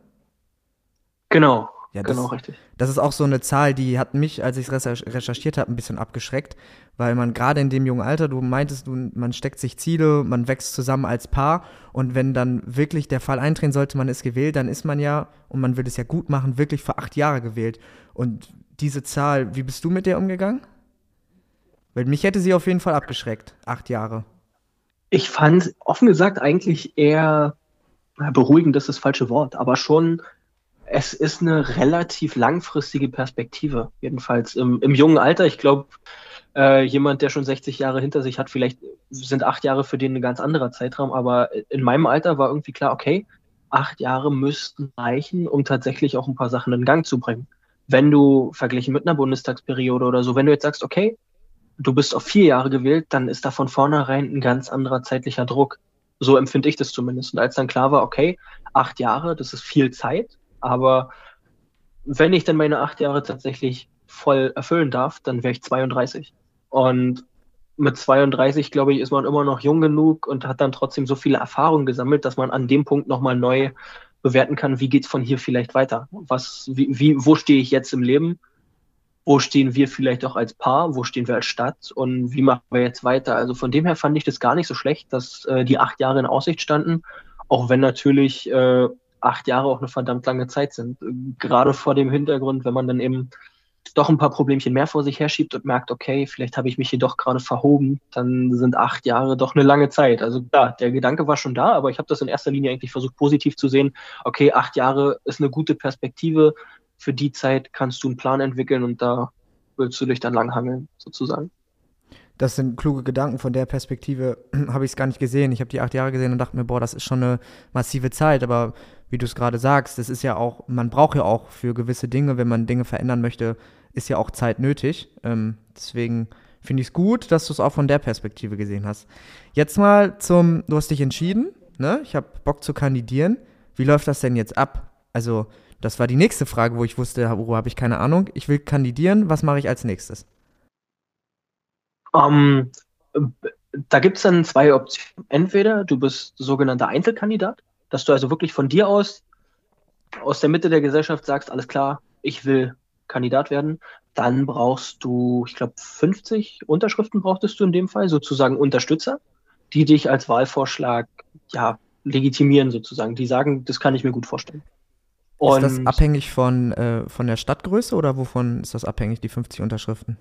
Genau, ja, das, genau, richtig. Das ist auch so eine Zahl, die hat mich, als ich es recherchiert habe, ein bisschen abgeschreckt, weil man gerade in dem jungen Alter, du meintest, du, man steckt sich Ziele, man wächst zusammen als Paar und wenn dann wirklich der Fall eintreten sollte, man ist gewählt, dann ist man ja, und man will es ja gut machen, wirklich für acht Jahre gewählt. Und diese Zahl, wie bist du mit der umgegangen? Weil mich hätte sie auf jeden Fall abgeschreckt, acht Jahre. Ich fand, offen gesagt, eigentlich eher beruhigend, das ist das falsche Wort, aber schon es ist eine relativ langfristige Perspektive, jedenfalls im, im jungen Alter. Ich glaube, äh, jemand, der schon 60 Jahre hinter sich hat, vielleicht sind acht Jahre für den ein ganz anderer Zeitraum, aber in meinem Alter war irgendwie klar, okay, acht Jahre müssten reichen, um tatsächlich auch ein paar Sachen in Gang zu bringen. Wenn du verglichen mit einer Bundestagsperiode oder so, wenn du jetzt sagst, okay, du bist auf vier Jahre gewählt, dann ist da von vornherein ein ganz anderer zeitlicher Druck. So empfinde ich das zumindest. Und als dann klar war, okay, acht Jahre, das ist viel Zeit, aber wenn ich dann meine acht Jahre tatsächlich voll erfüllen darf, dann wäre ich 32. Und mit 32, glaube ich, ist man immer noch jung genug und hat dann trotzdem so viele Erfahrungen gesammelt, dass man an dem Punkt nochmal neu bewerten kann, wie geht's von hier vielleicht weiter? Was, wie, wie, wo stehe ich jetzt im Leben? Wo stehen wir vielleicht auch als Paar? Wo stehen wir als Stadt? Und wie machen wir jetzt weiter? Also von dem her fand ich das gar nicht so schlecht, dass äh, die acht Jahre in Aussicht standen, auch wenn natürlich äh, acht Jahre auch eine verdammt lange Zeit sind. Gerade vor dem Hintergrund, wenn man dann eben doch ein paar Problemchen mehr vor sich herschiebt und merkt, okay, vielleicht habe ich mich hier doch gerade verhoben, dann sind acht Jahre doch eine lange Zeit. Also klar, der Gedanke war schon da, aber ich habe das in erster Linie eigentlich versucht, positiv zu sehen. Okay, acht Jahre ist eine gute Perspektive. Für die Zeit kannst du einen Plan entwickeln und da willst du dich dann langhangeln, sozusagen. Das sind kluge Gedanken. Von der Perspektive habe ich es gar nicht gesehen. Ich habe die acht Jahre gesehen und dachte mir, boah, das ist schon eine massive Zeit. Aber wie du es gerade sagst, das ist ja auch, man braucht ja auch für gewisse Dinge, wenn man Dinge verändern möchte, ist ja auch Zeit nötig. Ähm, deswegen finde ich es gut, dass du es auch von der Perspektive gesehen hast. Jetzt mal zum, du hast dich entschieden, ne? Ich habe Bock zu kandidieren. Wie läuft das denn jetzt ab? Also, das war die nächste Frage, wo ich wusste, worüber habe ich keine Ahnung. Ich will kandidieren, was mache ich als nächstes? Um, ähm, da gibt es dann zwei Optionen. Entweder du bist sogenannter Einzelkandidat, dass du also wirklich von dir aus, aus der Mitte der Gesellschaft sagst, alles klar, ich will Kandidat werden, dann brauchst du, ich glaube, 50 Unterschriften brauchtest du in dem Fall, sozusagen Unterstützer, die dich als Wahlvorschlag ja, legitimieren sozusagen. Die sagen, das kann ich mir gut vorstellen. Und ist das abhängig von, äh, von der Stadtgröße oder wovon ist das abhängig, die 50 Unterschriften?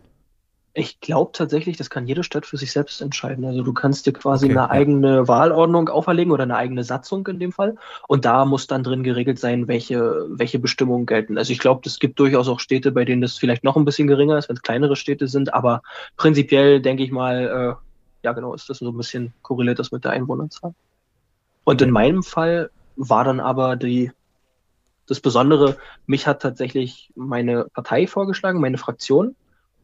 Ich glaube tatsächlich, das kann jede Stadt für sich selbst entscheiden. Also du kannst dir quasi okay, eine ja. eigene Wahlordnung auferlegen oder eine eigene Satzung in dem Fall. Und da muss dann drin geregelt sein, welche, welche Bestimmungen gelten. Also ich glaube, es gibt durchaus auch Städte, bei denen das vielleicht noch ein bisschen geringer ist, wenn es kleinere Städte sind. Aber prinzipiell denke ich mal, äh, ja genau, ist das so ein bisschen korreliert das mit der Einwohnerzahl. Und in meinem Fall war dann aber die, das Besondere, mich hat tatsächlich meine Partei vorgeschlagen, meine Fraktion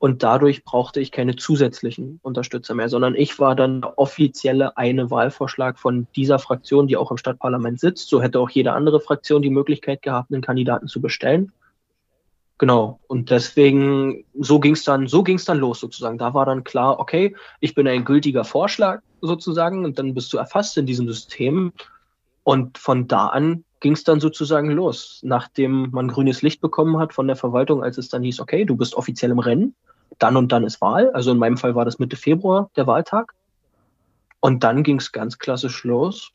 und dadurch brauchte ich keine zusätzlichen Unterstützer mehr, sondern ich war dann der offizielle eine Wahlvorschlag von dieser Fraktion, die auch im Stadtparlament sitzt. So hätte auch jede andere Fraktion die Möglichkeit gehabt, einen Kandidaten zu bestellen. Genau. Und deswegen, so ging es dann, so ging es dann los sozusagen. Da war dann klar, okay, ich bin ein gültiger Vorschlag sozusagen und dann bist du erfasst in diesem System. Und von da an ging es dann sozusagen los. Nachdem man grünes Licht bekommen hat von der Verwaltung, als es dann hieß, okay, du bist offiziell im Rennen, dann und dann ist Wahl. Also in meinem Fall war das Mitte Februar der Wahltag. Und dann ging es ganz klassisch los,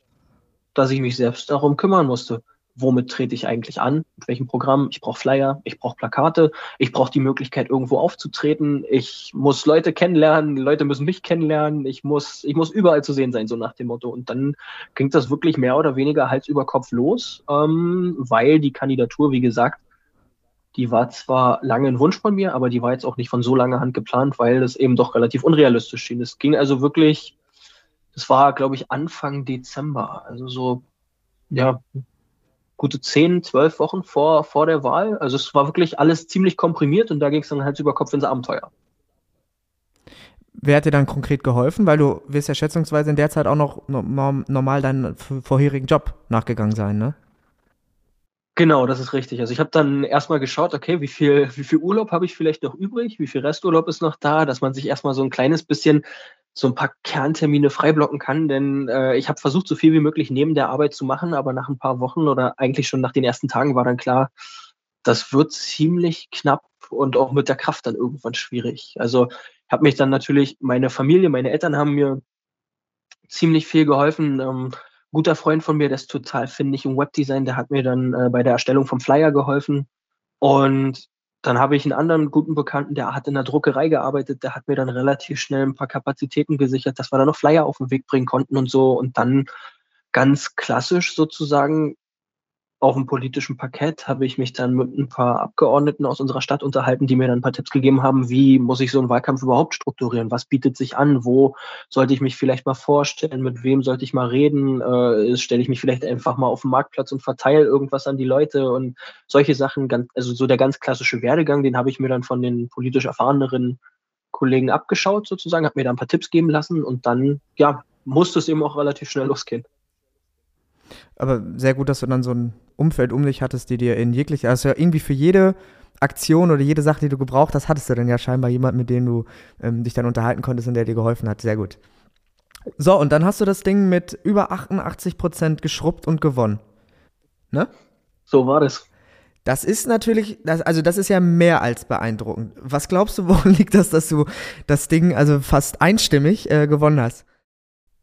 dass ich mich selbst darum kümmern musste womit trete ich eigentlich an, mit welchem Programm. Ich brauche Flyer, ich brauche Plakate, ich brauche die Möglichkeit, irgendwo aufzutreten. Ich muss Leute kennenlernen, Leute müssen mich kennenlernen, ich muss, ich muss überall zu sehen sein, so nach dem Motto. Und dann ging das wirklich mehr oder weniger Hals über Kopf los, ähm, weil die Kandidatur, wie gesagt, die war zwar lange ein Wunsch von mir, aber die war jetzt auch nicht von so langer Hand geplant, weil das eben doch relativ unrealistisch schien. Es ging also wirklich, das war, glaube ich, Anfang Dezember, also so, ja, gute zehn, zwölf Wochen vor, vor der Wahl. Also es war wirklich alles ziemlich komprimiert und da ging es dann halt über Kopf ins Abenteuer. Wer hat dir dann konkret geholfen? Weil du wirst ja schätzungsweise in der Zeit auch noch normal deinen vorherigen Job nachgegangen sein, ne? Genau, das ist richtig. Also ich habe dann erstmal geschaut, okay, wie viel, wie viel Urlaub habe ich vielleicht noch übrig, wie viel Resturlaub ist noch da, dass man sich erstmal so ein kleines bisschen so ein paar Kerntermine freiblocken kann, denn äh, ich habe versucht, so viel wie möglich neben der Arbeit zu machen, aber nach ein paar Wochen oder eigentlich schon nach den ersten Tagen war dann klar, das wird ziemlich knapp und auch mit der Kraft dann irgendwann schwierig. Also ich habe mich dann natürlich, meine Familie, meine Eltern haben mir ziemlich viel geholfen. Ähm, guter Freund von mir, der ist total findig im Webdesign, der hat mir dann äh, bei der Erstellung vom Flyer geholfen. Und dann habe ich einen anderen guten Bekannten, der hat in der Druckerei gearbeitet, der hat mir dann relativ schnell ein paar Kapazitäten gesichert, dass wir da noch Flyer auf den Weg bringen konnten und so. Und dann ganz klassisch sozusagen auf dem politischen Parkett habe ich mich dann mit ein paar Abgeordneten aus unserer Stadt unterhalten, die mir dann ein paar Tipps gegeben haben, wie muss ich so einen Wahlkampf überhaupt strukturieren? Was bietet sich an? Wo sollte ich mich vielleicht mal vorstellen? Mit wem sollte ich mal reden? Äh, Stelle ich mich vielleicht einfach mal auf den Marktplatz und verteile irgendwas an die Leute und solche Sachen. Ganz, also so der ganz klassische Werdegang, den habe ich mir dann von den politisch erfahreneren Kollegen abgeschaut sozusagen, habe mir da ein paar Tipps geben lassen und dann, ja, musste es eben auch relativ schnell losgehen. Aber sehr gut, dass du dann so ein Umfeld um dich hattest, die dir in jeglicher, also irgendwie für jede Aktion oder jede Sache, die du gebraucht hast, hattest du dann ja scheinbar jemanden, mit dem du ähm, dich dann unterhalten konntest und der dir geholfen hat. Sehr gut. So, und dann hast du das Ding mit über 88 Prozent geschrubbt und gewonnen. Ne? So war das. Das ist natürlich, das, also das ist ja mehr als beeindruckend. Was glaubst du, woran liegt das, dass du das Ding also fast einstimmig äh, gewonnen hast?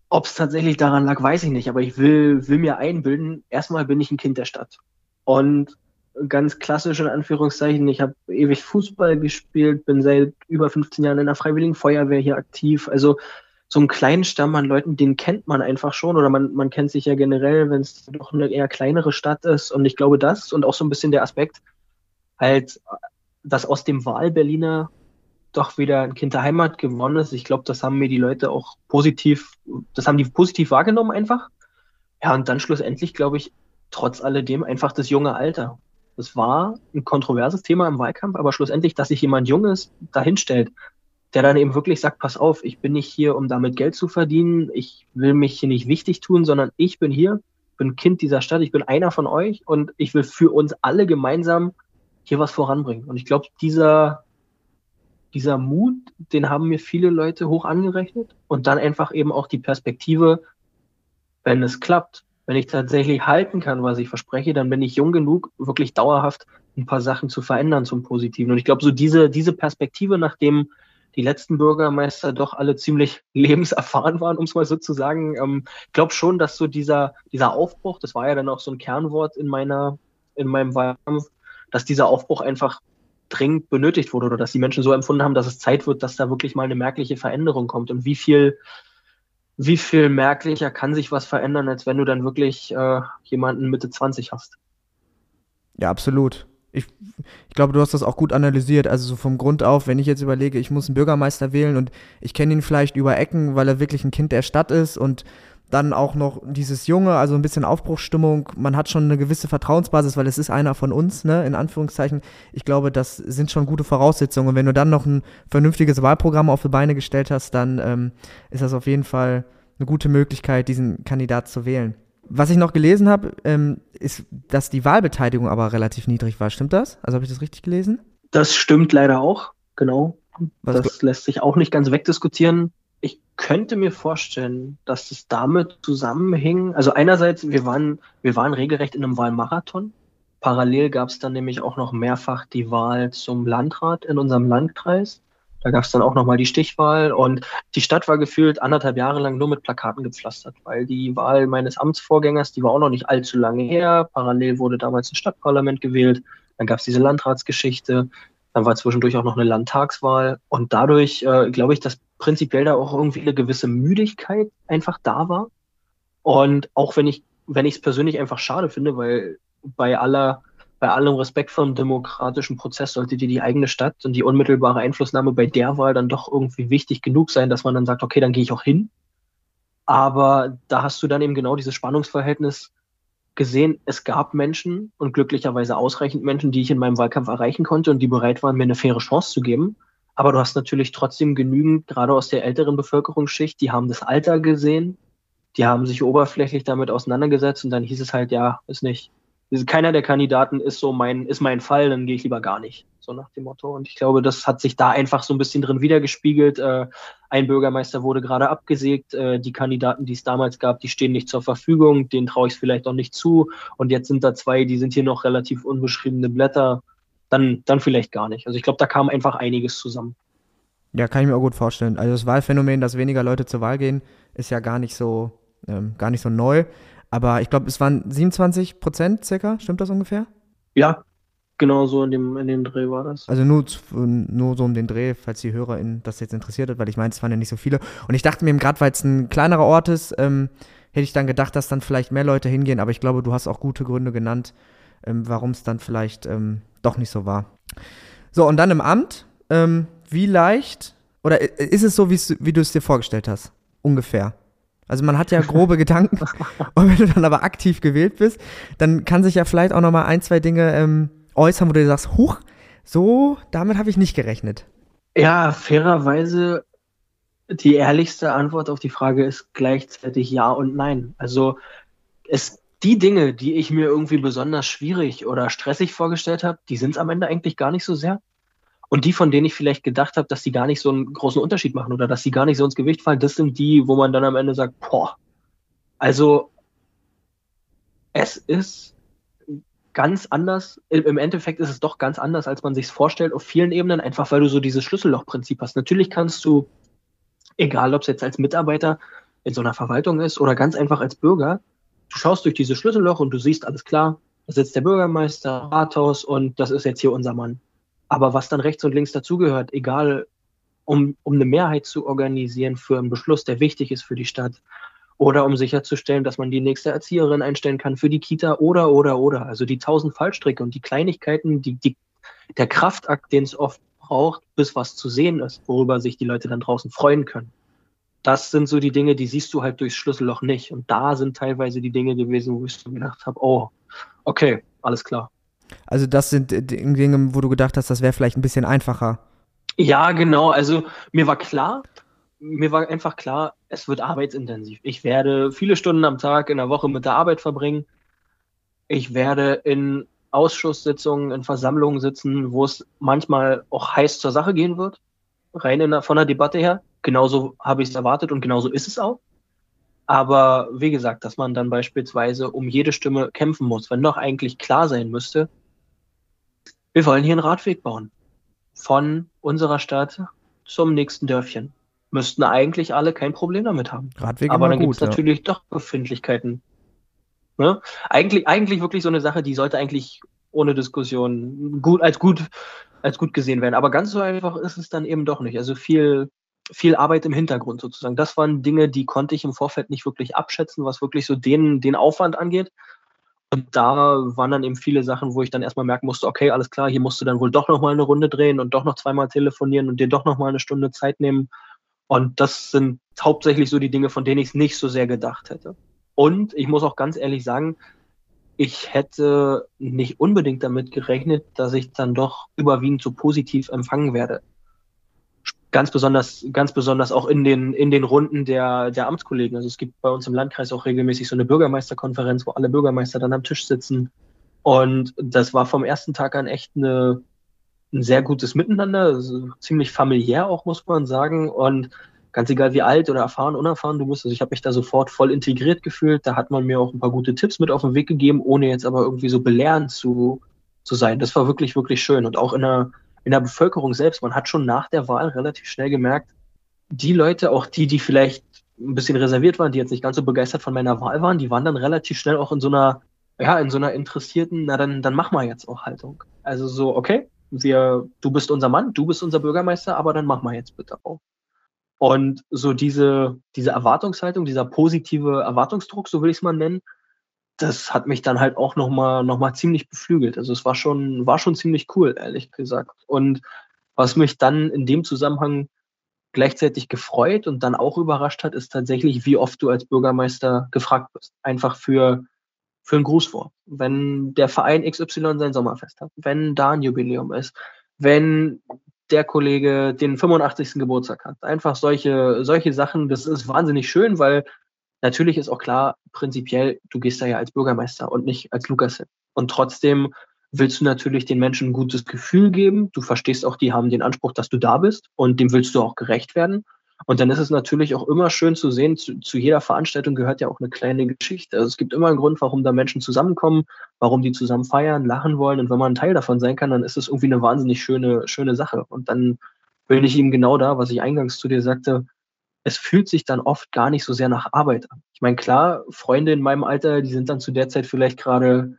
Ob es tatsächlich daran lag, weiß ich nicht, aber ich will, will mir einbilden, erstmal bin ich ein Kind der Stadt. Und ganz klassisch in Anführungszeichen, ich habe ewig Fußball gespielt, bin seit über 15 Jahren in der Freiwilligen Feuerwehr hier aktiv. Also so einen kleinen Stamm an Leuten, den kennt man einfach schon oder man, man kennt sich ja generell, wenn es doch eine eher kleinere Stadt ist. Und ich glaube, das und auch so ein bisschen der Aspekt, halt, dass aus dem Wahl-Berliner doch wieder ein Kind der Heimat gewonnen ist. Ich glaube, das haben mir die Leute auch positiv, das haben die positiv wahrgenommen einfach. Ja, und dann schlussendlich, glaube ich, trotz alledem einfach das junge Alter. Das war ein kontroverses Thema im Wahlkampf, aber schlussendlich, dass sich jemand Junges dahinstellt, der dann eben wirklich sagt, pass auf, ich bin nicht hier, um damit Geld zu verdienen, ich will mich hier nicht wichtig tun, sondern ich bin hier, bin Kind dieser Stadt, ich bin einer von euch und ich will für uns alle gemeinsam hier was voranbringen. Und ich glaube, dieser, dieser Mut, den haben mir viele Leute hoch angerechnet und dann einfach eben auch die Perspektive, wenn es klappt, wenn ich tatsächlich halten kann, was ich verspreche, dann bin ich jung genug, wirklich dauerhaft ein paar Sachen zu verändern zum Positiven. Und ich glaube, so diese, diese Perspektive, nachdem die letzten Bürgermeister doch alle ziemlich lebenserfahren waren, um es mal so zu sagen, ähm, ich glaube schon, dass so dieser, dieser Aufbruch, das war ja dann auch so ein Kernwort in meiner, in meinem Wahlkampf, dass dieser Aufbruch einfach dringend benötigt wurde oder dass die Menschen so empfunden haben, dass es Zeit wird, dass da wirklich mal eine merkliche Veränderung kommt. Und wie viel, wie viel merklicher kann sich was verändern, als wenn du dann wirklich äh, jemanden Mitte 20 hast? Ja, absolut. Ich, ich glaube, du hast das auch gut analysiert. Also so vom Grund auf, wenn ich jetzt überlege, ich muss einen Bürgermeister wählen und ich kenne ihn vielleicht über Ecken, weil er wirklich ein Kind der Stadt ist und dann auch noch dieses Junge, also ein bisschen Aufbruchsstimmung. Man hat schon eine gewisse Vertrauensbasis, weil es ist einer von uns, ne, in Anführungszeichen. Ich glaube, das sind schon gute Voraussetzungen. Und wenn du dann noch ein vernünftiges Wahlprogramm auf die Beine gestellt hast, dann ähm, ist das auf jeden Fall eine gute Möglichkeit, diesen Kandidat zu wählen. Was ich noch gelesen habe, ähm, ist, dass die Wahlbeteiligung aber relativ niedrig war. Stimmt das? Also habe ich das richtig gelesen? Das stimmt leider auch, genau. Was das lässt sich auch nicht ganz wegdiskutieren könnte mir vorstellen, dass es damit zusammenhing. Also einerseits, wir waren, wir waren regelrecht in einem Wahlmarathon. Parallel gab es dann nämlich auch noch mehrfach die Wahl zum Landrat in unserem Landkreis. Da gab es dann auch nochmal die Stichwahl und die Stadt war gefühlt anderthalb Jahre lang nur mit Plakaten gepflastert, weil die Wahl meines Amtsvorgängers, die war auch noch nicht allzu lange her. Parallel wurde damals ein Stadtparlament gewählt. Dann gab es diese Landratsgeschichte. Dann war zwischendurch auch noch eine Landtagswahl. Und dadurch äh, glaube ich, dass prinzipiell da auch irgendwie eine gewisse Müdigkeit einfach da war. Und auch wenn ich, wenn ich es persönlich einfach schade finde, weil bei aller, bei allem Respekt vor dem demokratischen Prozess sollte dir die eigene Stadt und die unmittelbare Einflussnahme bei der Wahl dann doch irgendwie wichtig genug sein, dass man dann sagt, okay, dann gehe ich auch hin. Aber da hast du dann eben genau dieses Spannungsverhältnis gesehen, es gab Menschen und glücklicherweise ausreichend Menschen, die ich in meinem Wahlkampf erreichen konnte und die bereit waren, mir eine faire Chance zu geben. Aber du hast natürlich trotzdem genügend, gerade aus der älteren Bevölkerungsschicht, die haben das Alter gesehen, die haben sich oberflächlich damit auseinandergesetzt und dann hieß es halt, ja, ist nicht, keiner der Kandidaten ist so mein, ist mein Fall, dann gehe ich lieber gar nicht. So nach dem Motto. Und ich glaube, das hat sich da einfach so ein bisschen drin wiedergespiegelt. Äh, ein Bürgermeister wurde gerade abgesägt. Äh, die Kandidaten, die es damals gab, die stehen nicht zur Verfügung. Denen traue ich es vielleicht auch nicht zu. Und jetzt sind da zwei, die sind hier noch relativ unbeschriebene Blätter. Dann, dann vielleicht gar nicht. Also ich glaube, da kam einfach einiges zusammen. Ja, kann ich mir auch gut vorstellen. Also das Wahlphänomen, dass weniger Leute zur Wahl gehen, ist ja gar nicht so, ähm, gar nicht so neu. Aber ich glaube, es waren 27 Prozent circa, stimmt das ungefähr? Ja, genau so in dem, in dem Dreh war das. Also nur, nur so um den Dreh, falls die HörerInnen das jetzt interessiert hat, weil ich meine, es waren ja nicht so viele. Und ich dachte mir gerade, weil es ein kleinerer Ort ist, ähm, hätte ich dann gedacht, dass dann vielleicht mehr Leute hingehen, aber ich glaube, du hast auch gute Gründe genannt, ähm, warum es dann vielleicht ähm, doch nicht so war. So, und dann im Amt, ähm, wie leicht, oder ist es so, wie du es dir vorgestellt hast? Ungefähr. Also man hat ja grobe Gedanken und wenn du dann aber aktiv gewählt bist, dann kann sich ja vielleicht auch nochmal ein, zwei Dinge ähm, äußern, wo du dir sagst, huch, so, damit habe ich nicht gerechnet. Ja, fairerweise, die ehrlichste Antwort auf die Frage ist gleichzeitig ja und nein. Also es, die Dinge, die ich mir irgendwie besonders schwierig oder stressig vorgestellt habe, die sind es am Ende eigentlich gar nicht so sehr. Und die, von denen ich vielleicht gedacht habe, dass die gar nicht so einen großen Unterschied machen oder dass sie gar nicht so ins Gewicht fallen, das sind die, wo man dann am Ende sagt, boah, also es ist ganz anders. Im Endeffekt ist es doch ganz anders, als man sich vorstellt, auf vielen Ebenen, einfach weil du so dieses Schlüssellochprinzip hast. Natürlich kannst du, egal ob es jetzt als Mitarbeiter in so einer Verwaltung ist oder ganz einfach als Bürger, du schaust durch dieses Schlüsselloch und du siehst alles klar, da sitzt der Bürgermeister, Rathaus und das ist jetzt hier unser Mann. Aber was dann rechts und links dazugehört, egal, um, um eine Mehrheit zu organisieren für einen Beschluss, der wichtig ist für die Stadt, oder um sicherzustellen, dass man die nächste Erzieherin einstellen kann für die Kita oder, oder, oder. Also die tausend Fallstricke und die Kleinigkeiten, die, die, der Kraftakt, den es oft braucht, bis was zu sehen ist, worüber sich die Leute dann draußen freuen können. Das sind so die Dinge, die siehst du halt durchs Schlüsselloch nicht. Und da sind teilweise die Dinge gewesen, wo ich so gedacht habe, oh, okay, alles klar. Also das sind Dinge, wo du gedacht hast, das wäre vielleicht ein bisschen einfacher. Ja, genau. Also mir war klar, mir war einfach klar, es wird arbeitsintensiv. Ich werde viele Stunden am Tag in der Woche mit der Arbeit verbringen. Ich werde in Ausschusssitzungen, in Versammlungen sitzen, wo es manchmal auch heiß zur Sache gehen wird, rein der, von der Debatte her. Genauso habe ich es erwartet und genauso ist es auch. Aber wie gesagt, dass man dann beispielsweise um jede Stimme kämpfen muss, wenn doch eigentlich klar sein müsste, wir wollen hier einen Radweg bauen. Von unserer Stadt zum nächsten Dörfchen. Müssten eigentlich alle kein Problem damit haben. Radweg Aber dann gibt es ja. natürlich doch Befindlichkeiten. Ne? Eigentlich, eigentlich wirklich so eine Sache, die sollte eigentlich ohne Diskussion gut, als gut, als gut gesehen werden. Aber ganz so einfach ist es dann eben doch nicht. Also viel viel Arbeit im Hintergrund sozusagen. Das waren Dinge, die konnte ich im Vorfeld nicht wirklich abschätzen, was wirklich so den, den Aufwand angeht. Und da waren dann eben viele Sachen, wo ich dann erstmal merken musste, okay, alles klar, hier musst du dann wohl doch nochmal eine Runde drehen und doch noch zweimal telefonieren und dir doch nochmal eine Stunde Zeit nehmen. Und das sind hauptsächlich so die Dinge, von denen ich es nicht so sehr gedacht hätte. Und ich muss auch ganz ehrlich sagen, ich hätte nicht unbedingt damit gerechnet, dass ich dann doch überwiegend so positiv empfangen werde ganz besonders, ganz besonders auch in den, in den Runden der, der Amtskollegen. Also es gibt bei uns im Landkreis auch regelmäßig so eine Bürgermeisterkonferenz, wo alle Bürgermeister dann am Tisch sitzen. Und das war vom ersten Tag an echt eine, ein sehr gutes Miteinander, also ziemlich familiär auch, muss man sagen. Und ganz egal wie alt oder erfahren, unerfahren du bist, also ich habe mich da sofort voll integriert gefühlt. Da hat man mir auch ein paar gute Tipps mit auf den Weg gegeben, ohne jetzt aber irgendwie so belehrend zu, zu sein. Das war wirklich, wirklich schön. Und auch in einer in der Bevölkerung selbst, man hat schon nach der Wahl relativ schnell gemerkt, die Leute, auch die, die vielleicht ein bisschen reserviert waren, die jetzt nicht ganz so begeistert von meiner Wahl waren, die waren dann relativ schnell auch in so einer, ja, in so einer interessierten, na dann, dann mach mal jetzt auch Haltung. Also so, okay, wir, du bist unser Mann, du bist unser Bürgermeister, aber dann mach mal jetzt bitte auch. Und so diese, diese Erwartungshaltung, dieser positive Erwartungsdruck, so will ich es mal nennen, das hat mich dann halt auch nochmal noch mal ziemlich beflügelt. Also es war schon, war schon ziemlich cool, ehrlich gesagt. Und was mich dann in dem Zusammenhang gleichzeitig gefreut und dann auch überrascht hat, ist tatsächlich, wie oft du als Bürgermeister gefragt bist. Einfach für, für ein Grußwort. Wenn der Verein XY sein Sommerfest hat, wenn da ein Jubiläum ist, wenn der Kollege den 85. Geburtstag hat. Einfach solche, solche Sachen, das ist wahnsinnig schön, weil Natürlich ist auch klar, prinzipiell, du gehst da ja als Bürgermeister und nicht als Lukas hin. Und trotzdem willst du natürlich den Menschen ein gutes Gefühl geben. Du verstehst auch, die haben den Anspruch, dass du da bist und dem willst du auch gerecht werden. Und dann ist es natürlich auch immer schön zu sehen, zu, zu, jeder Veranstaltung gehört ja auch eine kleine Geschichte. Also es gibt immer einen Grund, warum da Menschen zusammenkommen, warum die zusammen feiern, lachen wollen. Und wenn man ein Teil davon sein kann, dann ist es irgendwie eine wahnsinnig schöne, schöne Sache. Und dann bin ich ihm genau da, was ich eingangs zu dir sagte, es fühlt sich dann oft gar nicht so sehr nach Arbeit an. Ich meine, klar, Freunde in meinem Alter, die sind dann zu der Zeit vielleicht gerade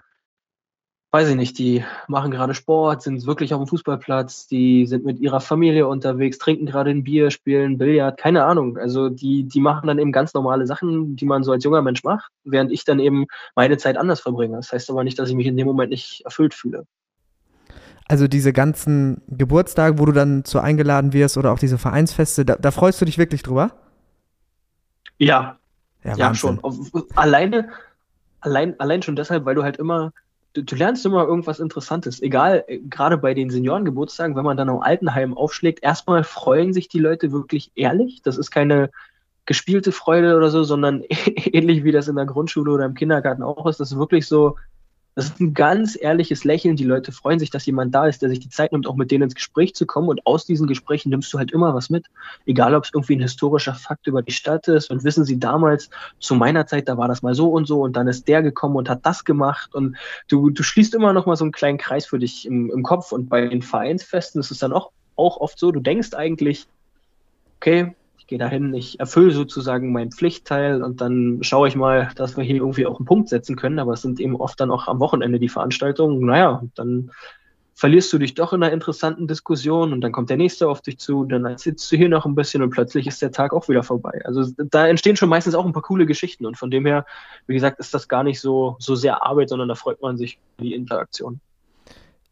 weiß ich nicht, die machen gerade Sport, sind wirklich auf dem Fußballplatz, die sind mit ihrer Familie unterwegs, trinken gerade ein Bier, spielen Billard, keine Ahnung. Also die, die machen dann eben ganz normale Sachen, die man so als junger Mensch macht, während ich dann eben meine Zeit anders verbringe. Das heißt aber nicht, dass ich mich in dem Moment nicht erfüllt fühle. Also diese ganzen Geburtstage, wo du dann zu eingeladen wirst oder auch diese Vereinsfeste, da, da freust du dich wirklich drüber? Ja, ja, ja schon. Alleine, allein, allein schon deshalb, weil du halt immer du, du, lernst immer irgendwas Interessantes. Egal, äh, gerade bei den Seniorengeburtstagen, wenn man dann am Altenheim aufschlägt, erstmal freuen sich die Leute wirklich ehrlich. Das ist keine gespielte Freude oder so, sondern ähnlich wie das in der Grundschule oder im Kindergarten auch ist. Das ist wirklich so, das ist ein ganz ehrliches Lächeln. Die Leute freuen sich, dass jemand da ist, der sich die Zeit nimmt, auch mit denen ins Gespräch zu kommen. Und aus diesen Gesprächen nimmst du halt immer was mit. Egal, ob es irgendwie ein historischer Fakt über die Stadt ist. Und wissen Sie damals, zu meiner Zeit, da war das mal so und so. Und dann ist der gekommen und hat das gemacht. Und du, du schließt immer noch mal so einen kleinen Kreis für dich im, im Kopf. Und bei den Vereinsfesten ist es dann auch, auch oft so, du denkst eigentlich, okay, gehe dahin, ich erfülle sozusagen meinen Pflichtteil und dann schaue ich mal, dass wir hier irgendwie auch einen Punkt setzen können. Aber es sind eben oft dann auch am Wochenende die Veranstaltungen. Naja, dann verlierst du dich doch in einer interessanten Diskussion und dann kommt der nächste auf dich zu, dann sitzt du hier noch ein bisschen und plötzlich ist der Tag auch wieder vorbei. Also da entstehen schon meistens auch ein paar coole Geschichten und von dem her, wie gesagt, ist das gar nicht so, so sehr Arbeit, sondern da freut man sich die Interaktion.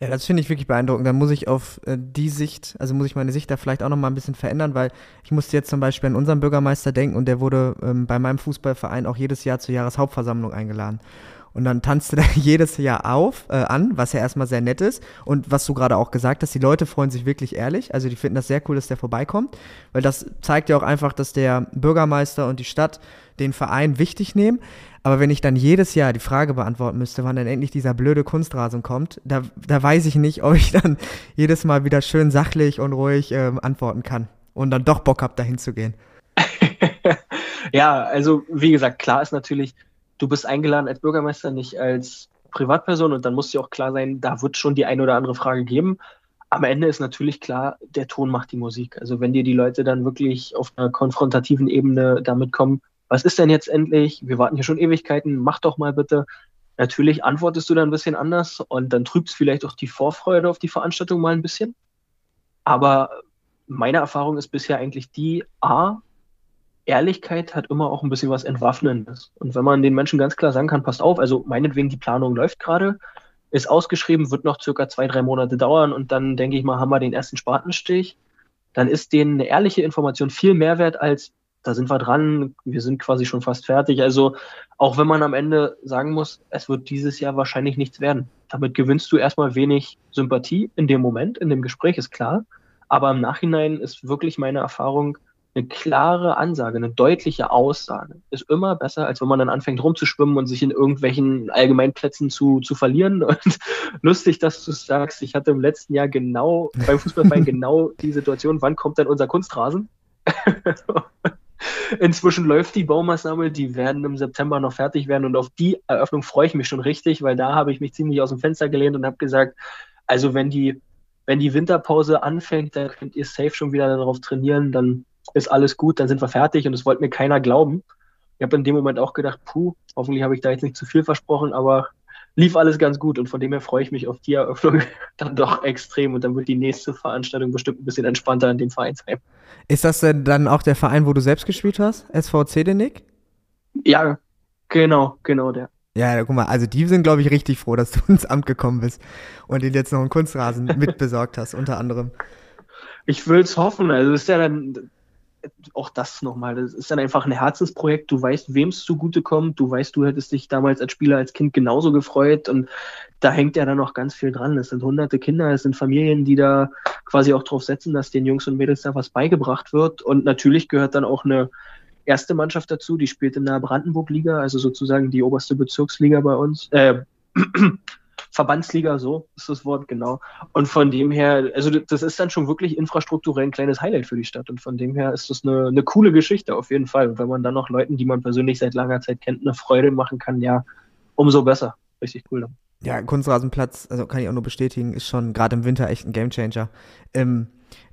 Ja, das finde ich wirklich beeindruckend. Da muss ich auf äh, die Sicht, also muss ich meine Sicht da vielleicht auch noch mal ein bisschen verändern, weil ich musste jetzt zum Beispiel an unseren Bürgermeister denken und der wurde ähm, bei meinem Fußballverein auch jedes Jahr zur Jahreshauptversammlung eingeladen. Und dann tanzte er jedes Jahr auf, äh, an, was ja erstmal sehr nett ist. Und was du gerade auch gesagt hast, die Leute freuen sich wirklich ehrlich. Also die finden das sehr cool, dass der vorbeikommt. Weil das zeigt ja auch einfach, dass der Bürgermeister und die Stadt den Verein wichtig nehmen. Aber wenn ich dann jedes Jahr die Frage beantworten müsste, wann dann endlich dieser blöde Kunstrasen kommt, da, da weiß ich nicht, ob ich dann jedes Mal wieder schön sachlich und ruhig ähm, antworten kann und dann doch Bock habe, dahin zu gehen. ja, also wie gesagt, klar ist natürlich, du bist eingeladen als Bürgermeister, nicht als Privatperson und dann muss dir auch klar sein, da wird schon die eine oder andere Frage geben. Am Ende ist natürlich klar, der Ton macht die Musik. Also wenn dir die Leute dann wirklich auf einer konfrontativen Ebene damit kommen, was ist denn jetzt endlich? Wir warten hier schon Ewigkeiten, mach doch mal bitte. Natürlich antwortest du dann ein bisschen anders und dann trübst vielleicht auch die Vorfreude auf die Veranstaltung mal ein bisschen. Aber meine Erfahrung ist bisher eigentlich die, A, Ehrlichkeit hat immer auch ein bisschen was Entwaffnendes. Und wenn man den Menschen ganz klar sagen kann, passt auf, also meinetwegen die Planung läuft gerade, ist ausgeschrieben, wird noch circa zwei, drei Monate dauern und dann denke ich mal, haben wir den ersten Spatenstich, dann ist denen eine ehrliche Information viel mehr wert als da sind wir dran, wir sind quasi schon fast fertig. Also auch wenn man am Ende sagen muss, es wird dieses Jahr wahrscheinlich nichts werden. Damit gewinnst du erstmal wenig Sympathie in dem Moment, in dem Gespräch ist klar. Aber im Nachhinein ist wirklich meine Erfahrung, eine klare Ansage, eine deutliche Aussage ist immer besser, als wenn man dann anfängt rumzuschwimmen und sich in irgendwelchen Allgemeinplätzen zu, zu verlieren. Und lustig, dass du sagst, ich hatte im letzten Jahr genau beim Fußballverein genau die Situation, wann kommt denn unser Kunstrasen? Inzwischen läuft die Baumaßnahme, die werden im September noch fertig werden und auf die Eröffnung freue ich mich schon richtig, weil da habe ich mich ziemlich aus dem Fenster gelehnt und habe gesagt, also wenn die, wenn die Winterpause anfängt, dann könnt ihr safe schon wieder darauf trainieren, dann ist alles gut, dann sind wir fertig und es wollte mir keiner glauben. Ich habe in dem Moment auch gedacht, puh, hoffentlich habe ich da jetzt nicht zu viel versprochen, aber lief alles ganz gut und von dem her freue ich mich auf die Eröffnung dann doch extrem und dann wird die nächste Veranstaltung bestimmt ein bisschen entspannter in dem Vereinsheim. Ist das denn dann auch der Verein, wo du selbst gespielt hast? SVC Nick? Ja, genau, genau der. Ja, guck mal, also die sind, glaube ich, richtig froh, dass du ins Amt gekommen bist und ihnen jetzt noch einen Kunstrasen mitbesorgt hast, unter anderem. Ich will es hoffen. Also ist ja dann, auch das nochmal, das ist dann einfach ein Herzensprojekt. Du weißt, wem es zugutekommt. Du weißt, du hättest dich damals als Spieler, als Kind genauso gefreut. Und da hängt ja dann noch ganz viel dran. Es sind hunderte Kinder, es sind Familien, die da quasi auch drauf setzen, dass den Jungs und Mädels da was beigebracht wird. Und natürlich gehört dann auch eine erste Mannschaft dazu, die spielt in der Brandenburg-Liga, also sozusagen die oberste Bezirksliga bei uns. Äh, Verbandsliga, so ist das Wort, genau. Und von dem her, also das ist dann schon wirklich infrastrukturell ein kleines Highlight für die Stadt. Und von dem her ist das eine, eine coole Geschichte auf jeden Fall. Und wenn man dann noch Leuten, die man persönlich seit langer Zeit kennt, eine Freude machen kann, ja, umso besser. Richtig cool. Ja, Kunstrasenplatz, also kann ich auch nur bestätigen, ist schon gerade im Winter echt ein Gamechanger. Ähm,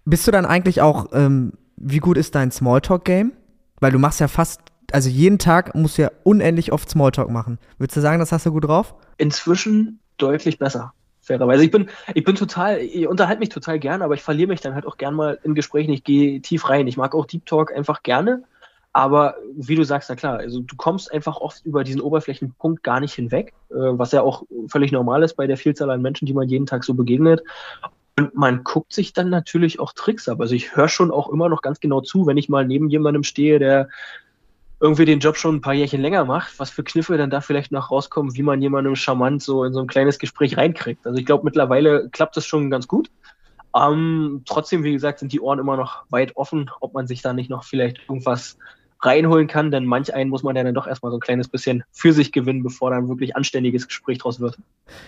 bist du dann eigentlich auch, ähm, wie gut ist dein Smalltalk-Game? Weil du machst ja fast, also jeden Tag musst du ja unendlich oft Smalltalk machen. Würdest du sagen, das hast du gut drauf? Inzwischen deutlich besser. Fairerweise. Ich bin, ich bin total, ich unterhalte mich total gern, aber ich verliere mich dann halt auch gern mal in Gesprächen. Ich gehe tief rein. Ich mag auch Deep Talk einfach gerne. Aber wie du sagst, na klar, also du kommst einfach oft über diesen Oberflächenpunkt gar nicht hinweg, äh, was ja auch völlig normal ist bei der Vielzahl an Menschen, die man jeden Tag so begegnet. Und man guckt sich dann natürlich auch Tricks ab. Also ich höre schon auch immer noch ganz genau zu, wenn ich mal neben jemandem stehe, der irgendwie den Job schon ein paar Jährchen länger macht, was für Kniffe dann da vielleicht noch rauskommen, wie man jemandem charmant so in so ein kleines Gespräch reinkriegt. Also ich glaube, mittlerweile klappt das schon ganz gut. Ähm, trotzdem, wie gesagt, sind die Ohren immer noch weit offen, ob man sich da nicht noch vielleicht irgendwas reinholen kann, denn manch einen muss man ja dann doch erstmal so ein kleines bisschen für sich gewinnen, bevor dann wirklich anständiges Gespräch draus wird.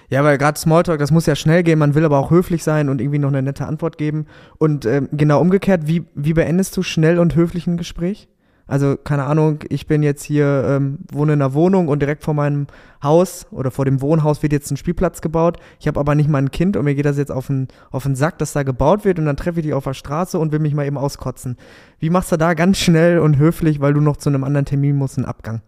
Ja, weil gerade Smalltalk, das muss ja schnell gehen, man will aber auch höflich sein und irgendwie noch eine nette Antwort geben. Und ähm, genau umgekehrt, wie, wie beendest du schnell und höflich ein Gespräch? Also, keine Ahnung, ich bin jetzt hier, ähm, wohne in einer Wohnung und direkt vor meinem Haus oder vor dem Wohnhaus wird jetzt ein Spielplatz gebaut. Ich habe aber nicht mal ein Kind und mir geht das jetzt auf den, auf den Sack, dass da gebaut wird und dann treffe ich dich auf der Straße und will mich mal eben auskotzen. Wie machst du da ganz schnell und höflich, weil du noch zu einem anderen Termin musst, einen Abgang?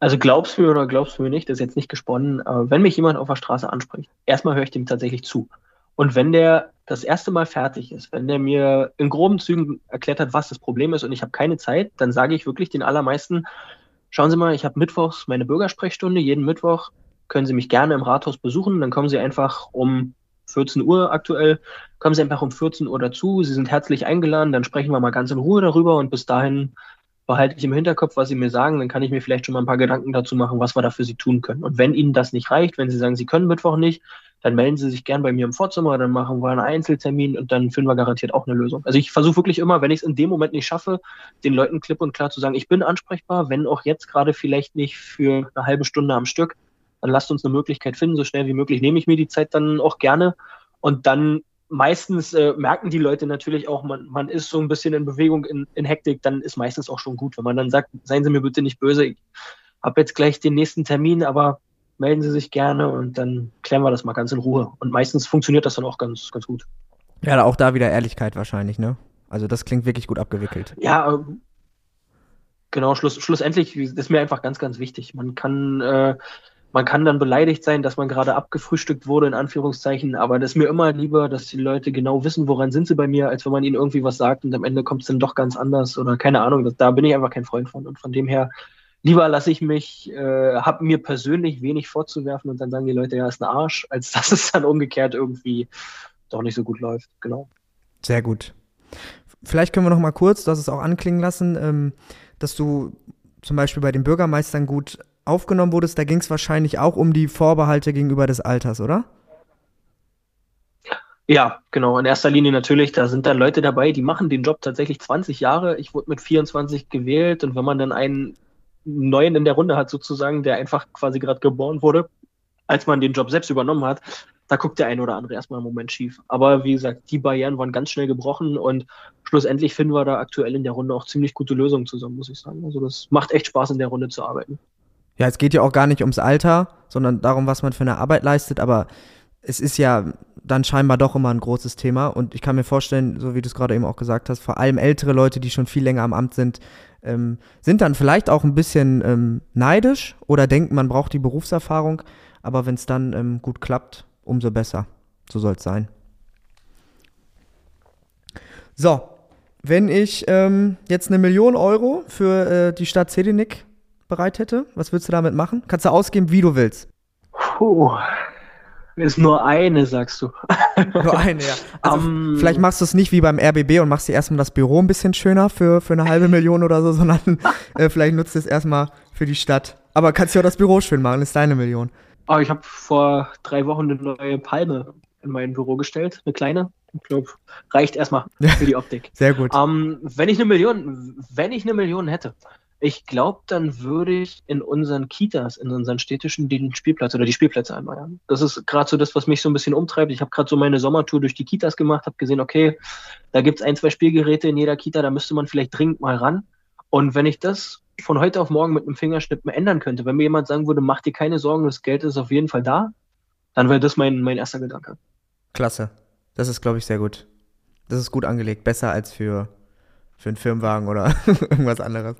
Also glaubst du mir oder glaubst du mir nicht, das ist jetzt nicht gesponnen, aber wenn mich jemand auf der Straße anspricht, erstmal höre ich dem tatsächlich zu. Und wenn der das erste Mal fertig ist, wenn der mir in groben Zügen erklärt hat, was das Problem ist und ich habe keine Zeit, dann sage ich wirklich den allermeisten, schauen Sie mal, ich habe mittwochs meine Bürgersprechstunde, jeden Mittwoch können Sie mich gerne im Rathaus besuchen, dann kommen Sie einfach um 14 Uhr aktuell, kommen Sie einfach um 14 Uhr dazu, Sie sind herzlich eingeladen, dann sprechen wir mal ganz in Ruhe darüber und bis dahin behalte ich im Hinterkopf, was Sie mir sagen, dann kann ich mir vielleicht schon mal ein paar Gedanken dazu machen, was wir da für Sie tun können. Und wenn Ihnen das nicht reicht, wenn Sie sagen, Sie können Mittwoch nicht, dann melden Sie sich gern bei mir im Vorzimmer, dann machen wir einen Einzeltermin und dann finden wir garantiert auch eine Lösung. Also ich versuche wirklich immer, wenn ich es in dem Moment nicht schaffe, den Leuten klipp und klar zu sagen, ich bin ansprechbar, wenn auch jetzt gerade vielleicht nicht für eine halbe Stunde am Stück, dann lasst uns eine Möglichkeit finden, so schnell wie möglich nehme ich mir die Zeit dann auch gerne und dann meistens äh, merken die Leute natürlich auch, man, man ist so ein bisschen in Bewegung, in, in Hektik, dann ist meistens auch schon gut. Wenn man dann sagt, seien Sie mir bitte nicht böse, ich habe jetzt gleich den nächsten Termin, aber melden Sie sich gerne und dann klären wir das mal ganz in Ruhe. Und meistens funktioniert das dann auch ganz, ganz gut. Ja, auch da wieder Ehrlichkeit wahrscheinlich, ne? Also das klingt wirklich gut abgewickelt. Ja, ähm, genau, schluss, schlussendlich ist mir einfach ganz, ganz wichtig. Man kann, äh, man kann dann beleidigt sein, dass man gerade abgefrühstückt wurde, in Anführungszeichen, aber das ist mir immer lieber, dass die Leute genau wissen, woran sind sie bei mir, als wenn man ihnen irgendwie was sagt und am Ende kommt es dann doch ganz anders oder keine Ahnung. Das, da bin ich einfach kein Freund von. Und von dem her lieber lasse ich mich, äh, habe mir persönlich wenig vorzuwerfen und dann sagen die Leute, ja, ist ein Arsch, als dass es dann umgekehrt irgendwie doch nicht so gut läuft. Genau. Sehr gut. Vielleicht können wir noch mal kurz, das ist auch anklingen lassen, ähm, dass du zum Beispiel bei den Bürgermeistern gut aufgenommen wurdest. Da ging es wahrscheinlich auch um die Vorbehalte gegenüber des Alters, oder? Ja, genau. In erster Linie natürlich, da sind dann Leute dabei, die machen den Job tatsächlich 20 Jahre. Ich wurde mit 24 gewählt und wenn man dann einen Neuen in der Runde hat, sozusagen, der einfach quasi gerade geboren wurde, als man den Job selbst übernommen hat, da guckt der eine oder andere erstmal einen Moment schief. Aber wie gesagt, die Barrieren waren ganz schnell gebrochen und schlussendlich finden wir da aktuell in der Runde auch ziemlich gute Lösungen zusammen, muss ich sagen. Also das macht echt Spaß, in der Runde zu arbeiten. Ja, es geht ja auch gar nicht ums Alter, sondern darum, was man für eine Arbeit leistet, aber es ist ja dann scheinbar doch immer ein großes Thema und ich kann mir vorstellen, so wie du es gerade eben auch gesagt hast, vor allem ältere Leute, die schon viel länger am Amt sind, ähm, sind dann vielleicht auch ein bisschen ähm, neidisch oder denken, man braucht die Berufserfahrung. Aber wenn es dann ähm, gut klappt, umso besser. So soll es sein. So, wenn ich ähm, jetzt eine Million Euro für äh, die Stadt Zedinik bereit hätte, was würdest du damit machen? Kannst du ausgeben, wie du willst. Puh, ist nur eine, sagst du. Nur eine, ja. Also um, vielleicht machst du es nicht wie beim RBB und machst dir erstmal das Büro ein bisschen schöner für, für eine halbe Million oder so, sondern äh, vielleicht nutzt du es erstmal für die Stadt. Aber kannst du auch das Büro schön machen, ist deine Million. Oh, ich habe vor drei Wochen eine neue Palme in mein Büro gestellt, eine kleine. Ich glaube, reicht erstmal für die Optik. Sehr gut. Um, wenn ich eine Million, wenn ich eine Million hätte, ich glaube, dann würde ich in unseren Kitas, in unseren städtischen den Spielplatz oder die Spielplätze erneuern. Das ist gerade so das, was mich so ein bisschen umtreibt. Ich habe gerade so meine Sommertour durch die Kitas gemacht, habe gesehen, okay, da gibt es ein, zwei Spielgeräte in jeder Kita, da müsste man vielleicht dringend mal ran. Und wenn ich das von heute auf morgen mit einem Fingerschnipp mal ändern könnte, wenn mir jemand sagen würde, mach dir keine Sorgen, das Geld ist auf jeden Fall da, dann wäre das mein, mein erster Gedanke. Klasse. Das ist, glaube ich, sehr gut. Das ist gut angelegt. Besser als für für einen Firmenwagen oder irgendwas anderes?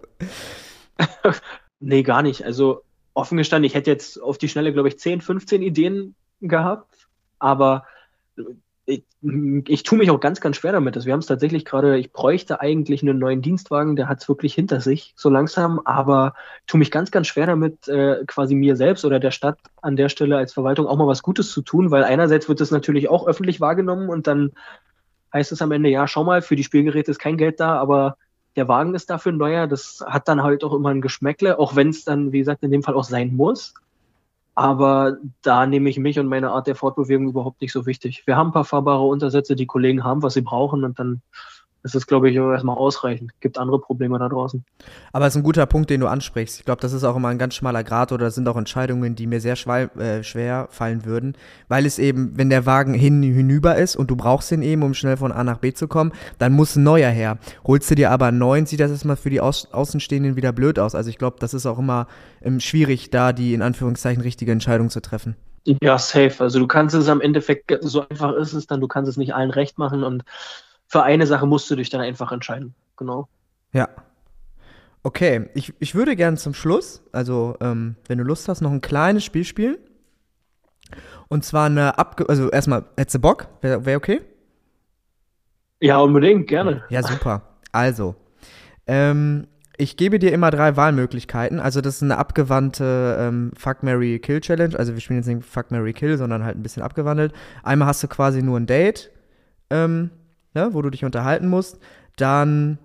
nee, gar nicht. Also offen gestanden, ich hätte jetzt auf die Schnelle, glaube ich, 10, 15 Ideen, gehabt, aber ich, ich tue mich auch ganz, ganz schwer damit. Also wir haben es tatsächlich gerade, ich bräuchte eigentlich einen neuen Dienstwagen, der hat es wirklich hinter sich, so langsam, aber tue mich ganz, ganz schwer damit, äh, quasi mir selbst oder der Stadt an der Stelle als Verwaltung auch mal was Gutes zu tun, weil einerseits wird es natürlich auch öffentlich wahrgenommen und dann heißt es am Ende, ja, schau mal, für die Spielgeräte ist kein Geld da, aber der Wagen ist dafür neuer. Das hat dann halt auch immer ein Geschmäckle, auch wenn es dann, wie gesagt, in dem Fall auch sein muss. Aber da nehme ich mich und meine Art der Fortbewegung überhaupt nicht so wichtig. Wir haben ein paar fahrbare Untersätze, die Kollegen haben, was sie brauchen und dann das ist, glaube ich, erstmal ausreichend. Gibt andere Probleme da draußen. Aber es ist ein guter Punkt, den du ansprichst. Ich glaube, das ist auch immer ein ganz schmaler Grad oder das sind auch Entscheidungen, die mir sehr äh, schwer fallen würden, weil es eben, wenn der Wagen hin hinüber ist und du brauchst ihn eben, um schnell von A nach B zu kommen, dann muss ein neuer her. Holst du dir aber einen neuen, sieht das erstmal für die Au Außenstehenden wieder blöd aus. Also ich glaube, das ist auch immer ähm, schwierig, da die in Anführungszeichen richtige Entscheidung zu treffen. Ja, safe. Also du kannst es am Endeffekt, so einfach ist es dann, du kannst es nicht allen recht machen und für eine Sache musst du dich dann einfach entscheiden. Genau. Ja. Okay, ich, ich würde gerne zum Schluss, also ähm, wenn du Lust hast, noch ein kleines Spiel spielen. Und zwar eine Abge... Also erstmal, hättest du Bock? Wäre wär okay? Ja, unbedingt, gerne. Ja, super. Also, ähm, ich gebe dir immer drei Wahlmöglichkeiten. Also das ist eine abgewandte ähm, Fuck, Mary, Kill Challenge. Also wir spielen jetzt nicht Fuck, Mary, Kill, sondern halt ein bisschen abgewandelt. Einmal hast du quasi nur ein Date. Ähm, ne, wo du dich unterhalten musst. Dann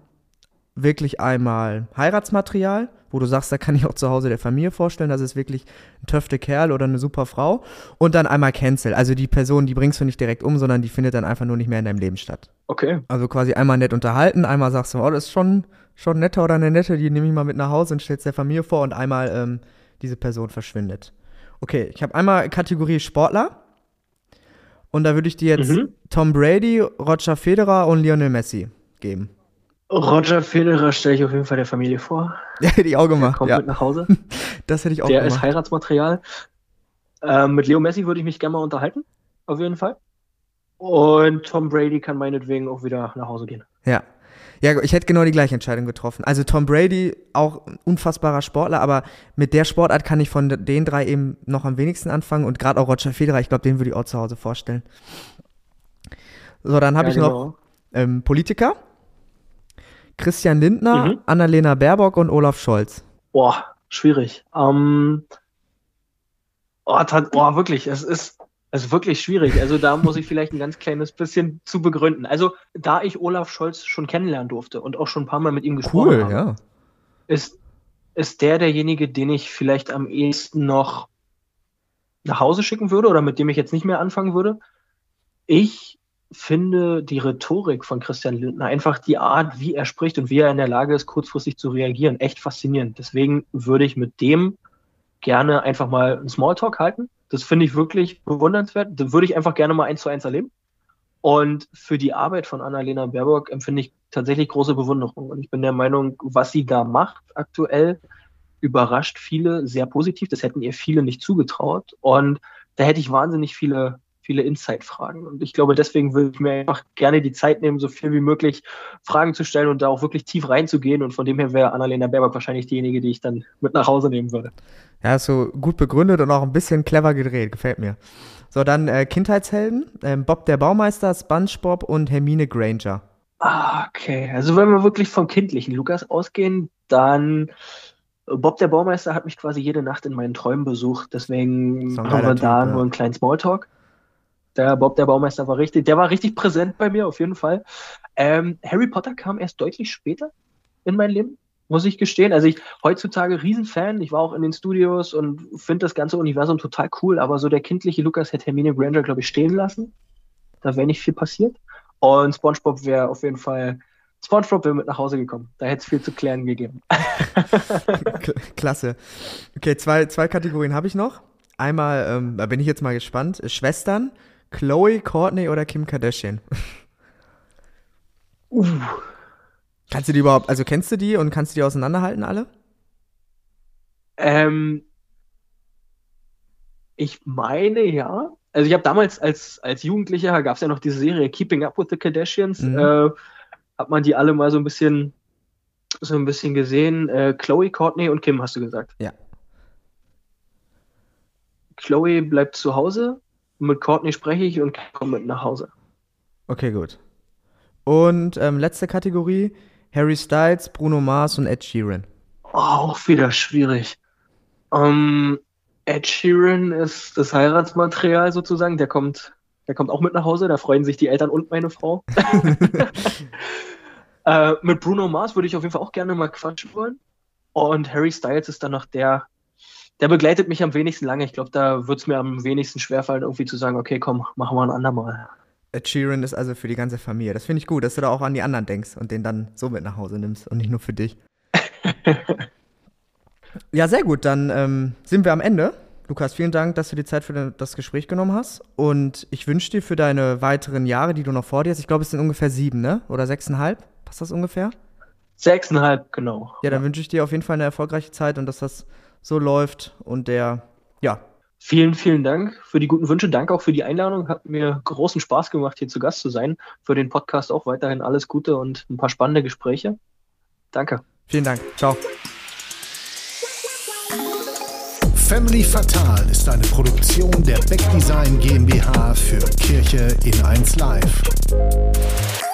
wirklich einmal Heiratsmaterial, wo du sagst, da kann ich auch zu Hause der Familie vorstellen, das ist wirklich ein töfte Kerl oder eine super Frau. Und dann einmal Cancel, also die Person, die bringst du nicht direkt um, sondern die findet dann einfach nur nicht mehr in deinem Leben statt. Okay. Also quasi einmal nett unterhalten, einmal sagst du, oh, das ist schon, schon netter oder eine nette, die nehme ich mal mit nach Hause und stellst der Familie vor und einmal ähm, diese Person verschwindet. Okay, ich habe einmal Kategorie Sportler. Und da würde ich dir jetzt mhm. Tom Brady, Roger Federer und Lionel Messi geben. Roger Federer stelle ich auf jeden Fall der Familie vor. Ja, hätte ich auch gemacht. Der kommt ja. mit nach Hause. Das hätte ich auch der gemacht. Der ist Heiratsmaterial. Ähm, mit Leo Messi würde ich mich gerne mal unterhalten. Auf jeden Fall. Und Tom Brady kann meinetwegen auch wieder nach Hause gehen. Ja, ja, ich hätte genau die gleiche Entscheidung getroffen. Also Tom Brady, auch ein unfassbarer Sportler, aber mit der Sportart kann ich von den drei eben noch am wenigsten anfangen und gerade auch Roger Federer, ich glaube, den würde ich auch zu Hause vorstellen. So, dann habe ja, ich genau. noch ähm, Politiker. Christian Lindner, mhm. Annalena Baerbock und Olaf Scholz. Boah, schwierig. Ähm, oh, oh, wirklich, es ist das ist wirklich schwierig. Also da muss ich vielleicht ein ganz kleines bisschen zu begründen. Also da ich Olaf Scholz schon kennenlernen durfte und auch schon ein paar Mal mit ihm gesprochen cool, habe, ja. ist, ist der derjenige, den ich vielleicht am ehesten noch nach Hause schicken würde oder mit dem ich jetzt nicht mehr anfangen würde. Ich finde die Rhetorik von Christian Lindner, einfach die Art, wie er spricht und wie er in der Lage ist, kurzfristig zu reagieren, echt faszinierend. Deswegen würde ich mit dem gerne einfach mal einen Smalltalk halten das finde ich wirklich bewundernswert. Das würde ich einfach gerne mal eins zu eins erleben. Und für die Arbeit von Annalena Baerbock empfinde ich tatsächlich große Bewunderung. Und ich bin der Meinung, was sie da macht aktuell, überrascht viele sehr positiv. Das hätten ihr viele nicht zugetraut. Und da hätte ich wahnsinnig viele, viele Insight-Fragen. Und ich glaube, deswegen würde ich mir einfach gerne die Zeit nehmen, so viel wie möglich Fragen zu stellen und da auch wirklich tief reinzugehen. Und von dem her wäre Annalena Baerbock wahrscheinlich diejenige, die ich dann mit nach Hause nehmen würde. Ja, so gut begründet und auch ein bisschen clever gedreht, gefällt mir. So, dann äh, Kindheitshelden, äh, Bob der Baumeister, SpongeBob und Hermine Granger. Ah, okay. Also wenn wir wirklich vom kindlichen Lukas ausgehen, dann äh, Bob der Baumeister hat mich quasi jede Nacht in meinen Träumen besucht, deswegen haben wir typ, da ja. nur einen kleinen Smalltalk. Der Bob der Baumeister war richtig, der war richtig präsent bei mir auf jeden Fall. Ähm, Harry Potter kam erst deutlich später in mein Leben muss ich gestehen. Also ich heutzutage Riesenfan. Ich war auch in den Studios und finde das ganze Universum total cool, aber so der kindliche Lukas hätte Hermine Granger, glaube ich, stehen lassen. Da wäre nicht viel passiert. Und SpongeBob wäre auf jeden Fall, SpongeBob wäre mit nach Hause gekommen. Da hätte es viel zu klären gegeben. Klasse. Okay, zwei, zwei Kategorien habe ich noch. Einmal, ähm, da bin ich jetzt mal gespannt, Schwestern, Chloe, Courtney oder Kim Kardashian? Uh. Kannst du die überhaupt, also kennst du die und kannst du die auseinanderhalten alle? Ähm, ich meine ja. Also ich habe damals als, als Jugendlicher, gab es ja noch diese Serie Keeping Up with the Kardashians, mhm. äh, hat man die alle mal so ein bisschen so ein bisschen gesehen. Äh, Chloe, Courtney und Kim, hast du gesagt? Ja. Chloe bleibt zu Hause. Mit Courtney spreche ich und komme mit nach Hause. Okay, gut. Und ähm, letzte Kategorie: Harry Styles, Bruno Mars und Ed Sheeran. Oh, auch wieder schwierig. Ähm, Ed Sheeran ist das Heiratsmaterial sozusagen. Der kommt, der kommt auch mit nach Hause. Da freuen sich die Eltern und meine Frau. äh, mit Bruno Mars würde ich auf jeden Fall auch gerne mal quatschen wollen. Und Harry Styles ist dann noch der, der begleitet mich am wenigsten lange. Ich glaube, da wird es mir am wenigsten schwerfallen, irgendwie zu sagen, okay, komm, machen wir ein andermal. Ed Sheeran ist also für die ganze Familie. Das finde ich gut, dass du da auch an die anderen denkst und den dann so mit nach Hause nimmst und nicht nur für dich. ja, sehr gut. Dann ähm, sind wir am Ende. Lukas, vielen Dank, dass du die Zeit für das Gespräch genommen hast. Und ich wünsche dir für deine weiteren Jahre, die du noch vor dir hast, ich glaube, es sind ungefähr sieben, ne? Oder sechseinhalb? Passt das ungefähr? Sechseinhalb, genau. Ja, dann wünsche ich dir auf jeden Fall eine erfolgreiche Zeit und dass das so läuft und der, ja. Vielen, vielen Dank für die guten Wünsche. Danke auch für die Einladung. Hat mir großen Spaß gemacht, hier zu Gast zu sein. Für den Podcast auch weiterhin alles Gute und ein paar spannende Gespräche. Danke. Vielen Dank. Ciao. Family Fatal ist eine Produktion der Beck Design GmbH für Kirche in 1 Live.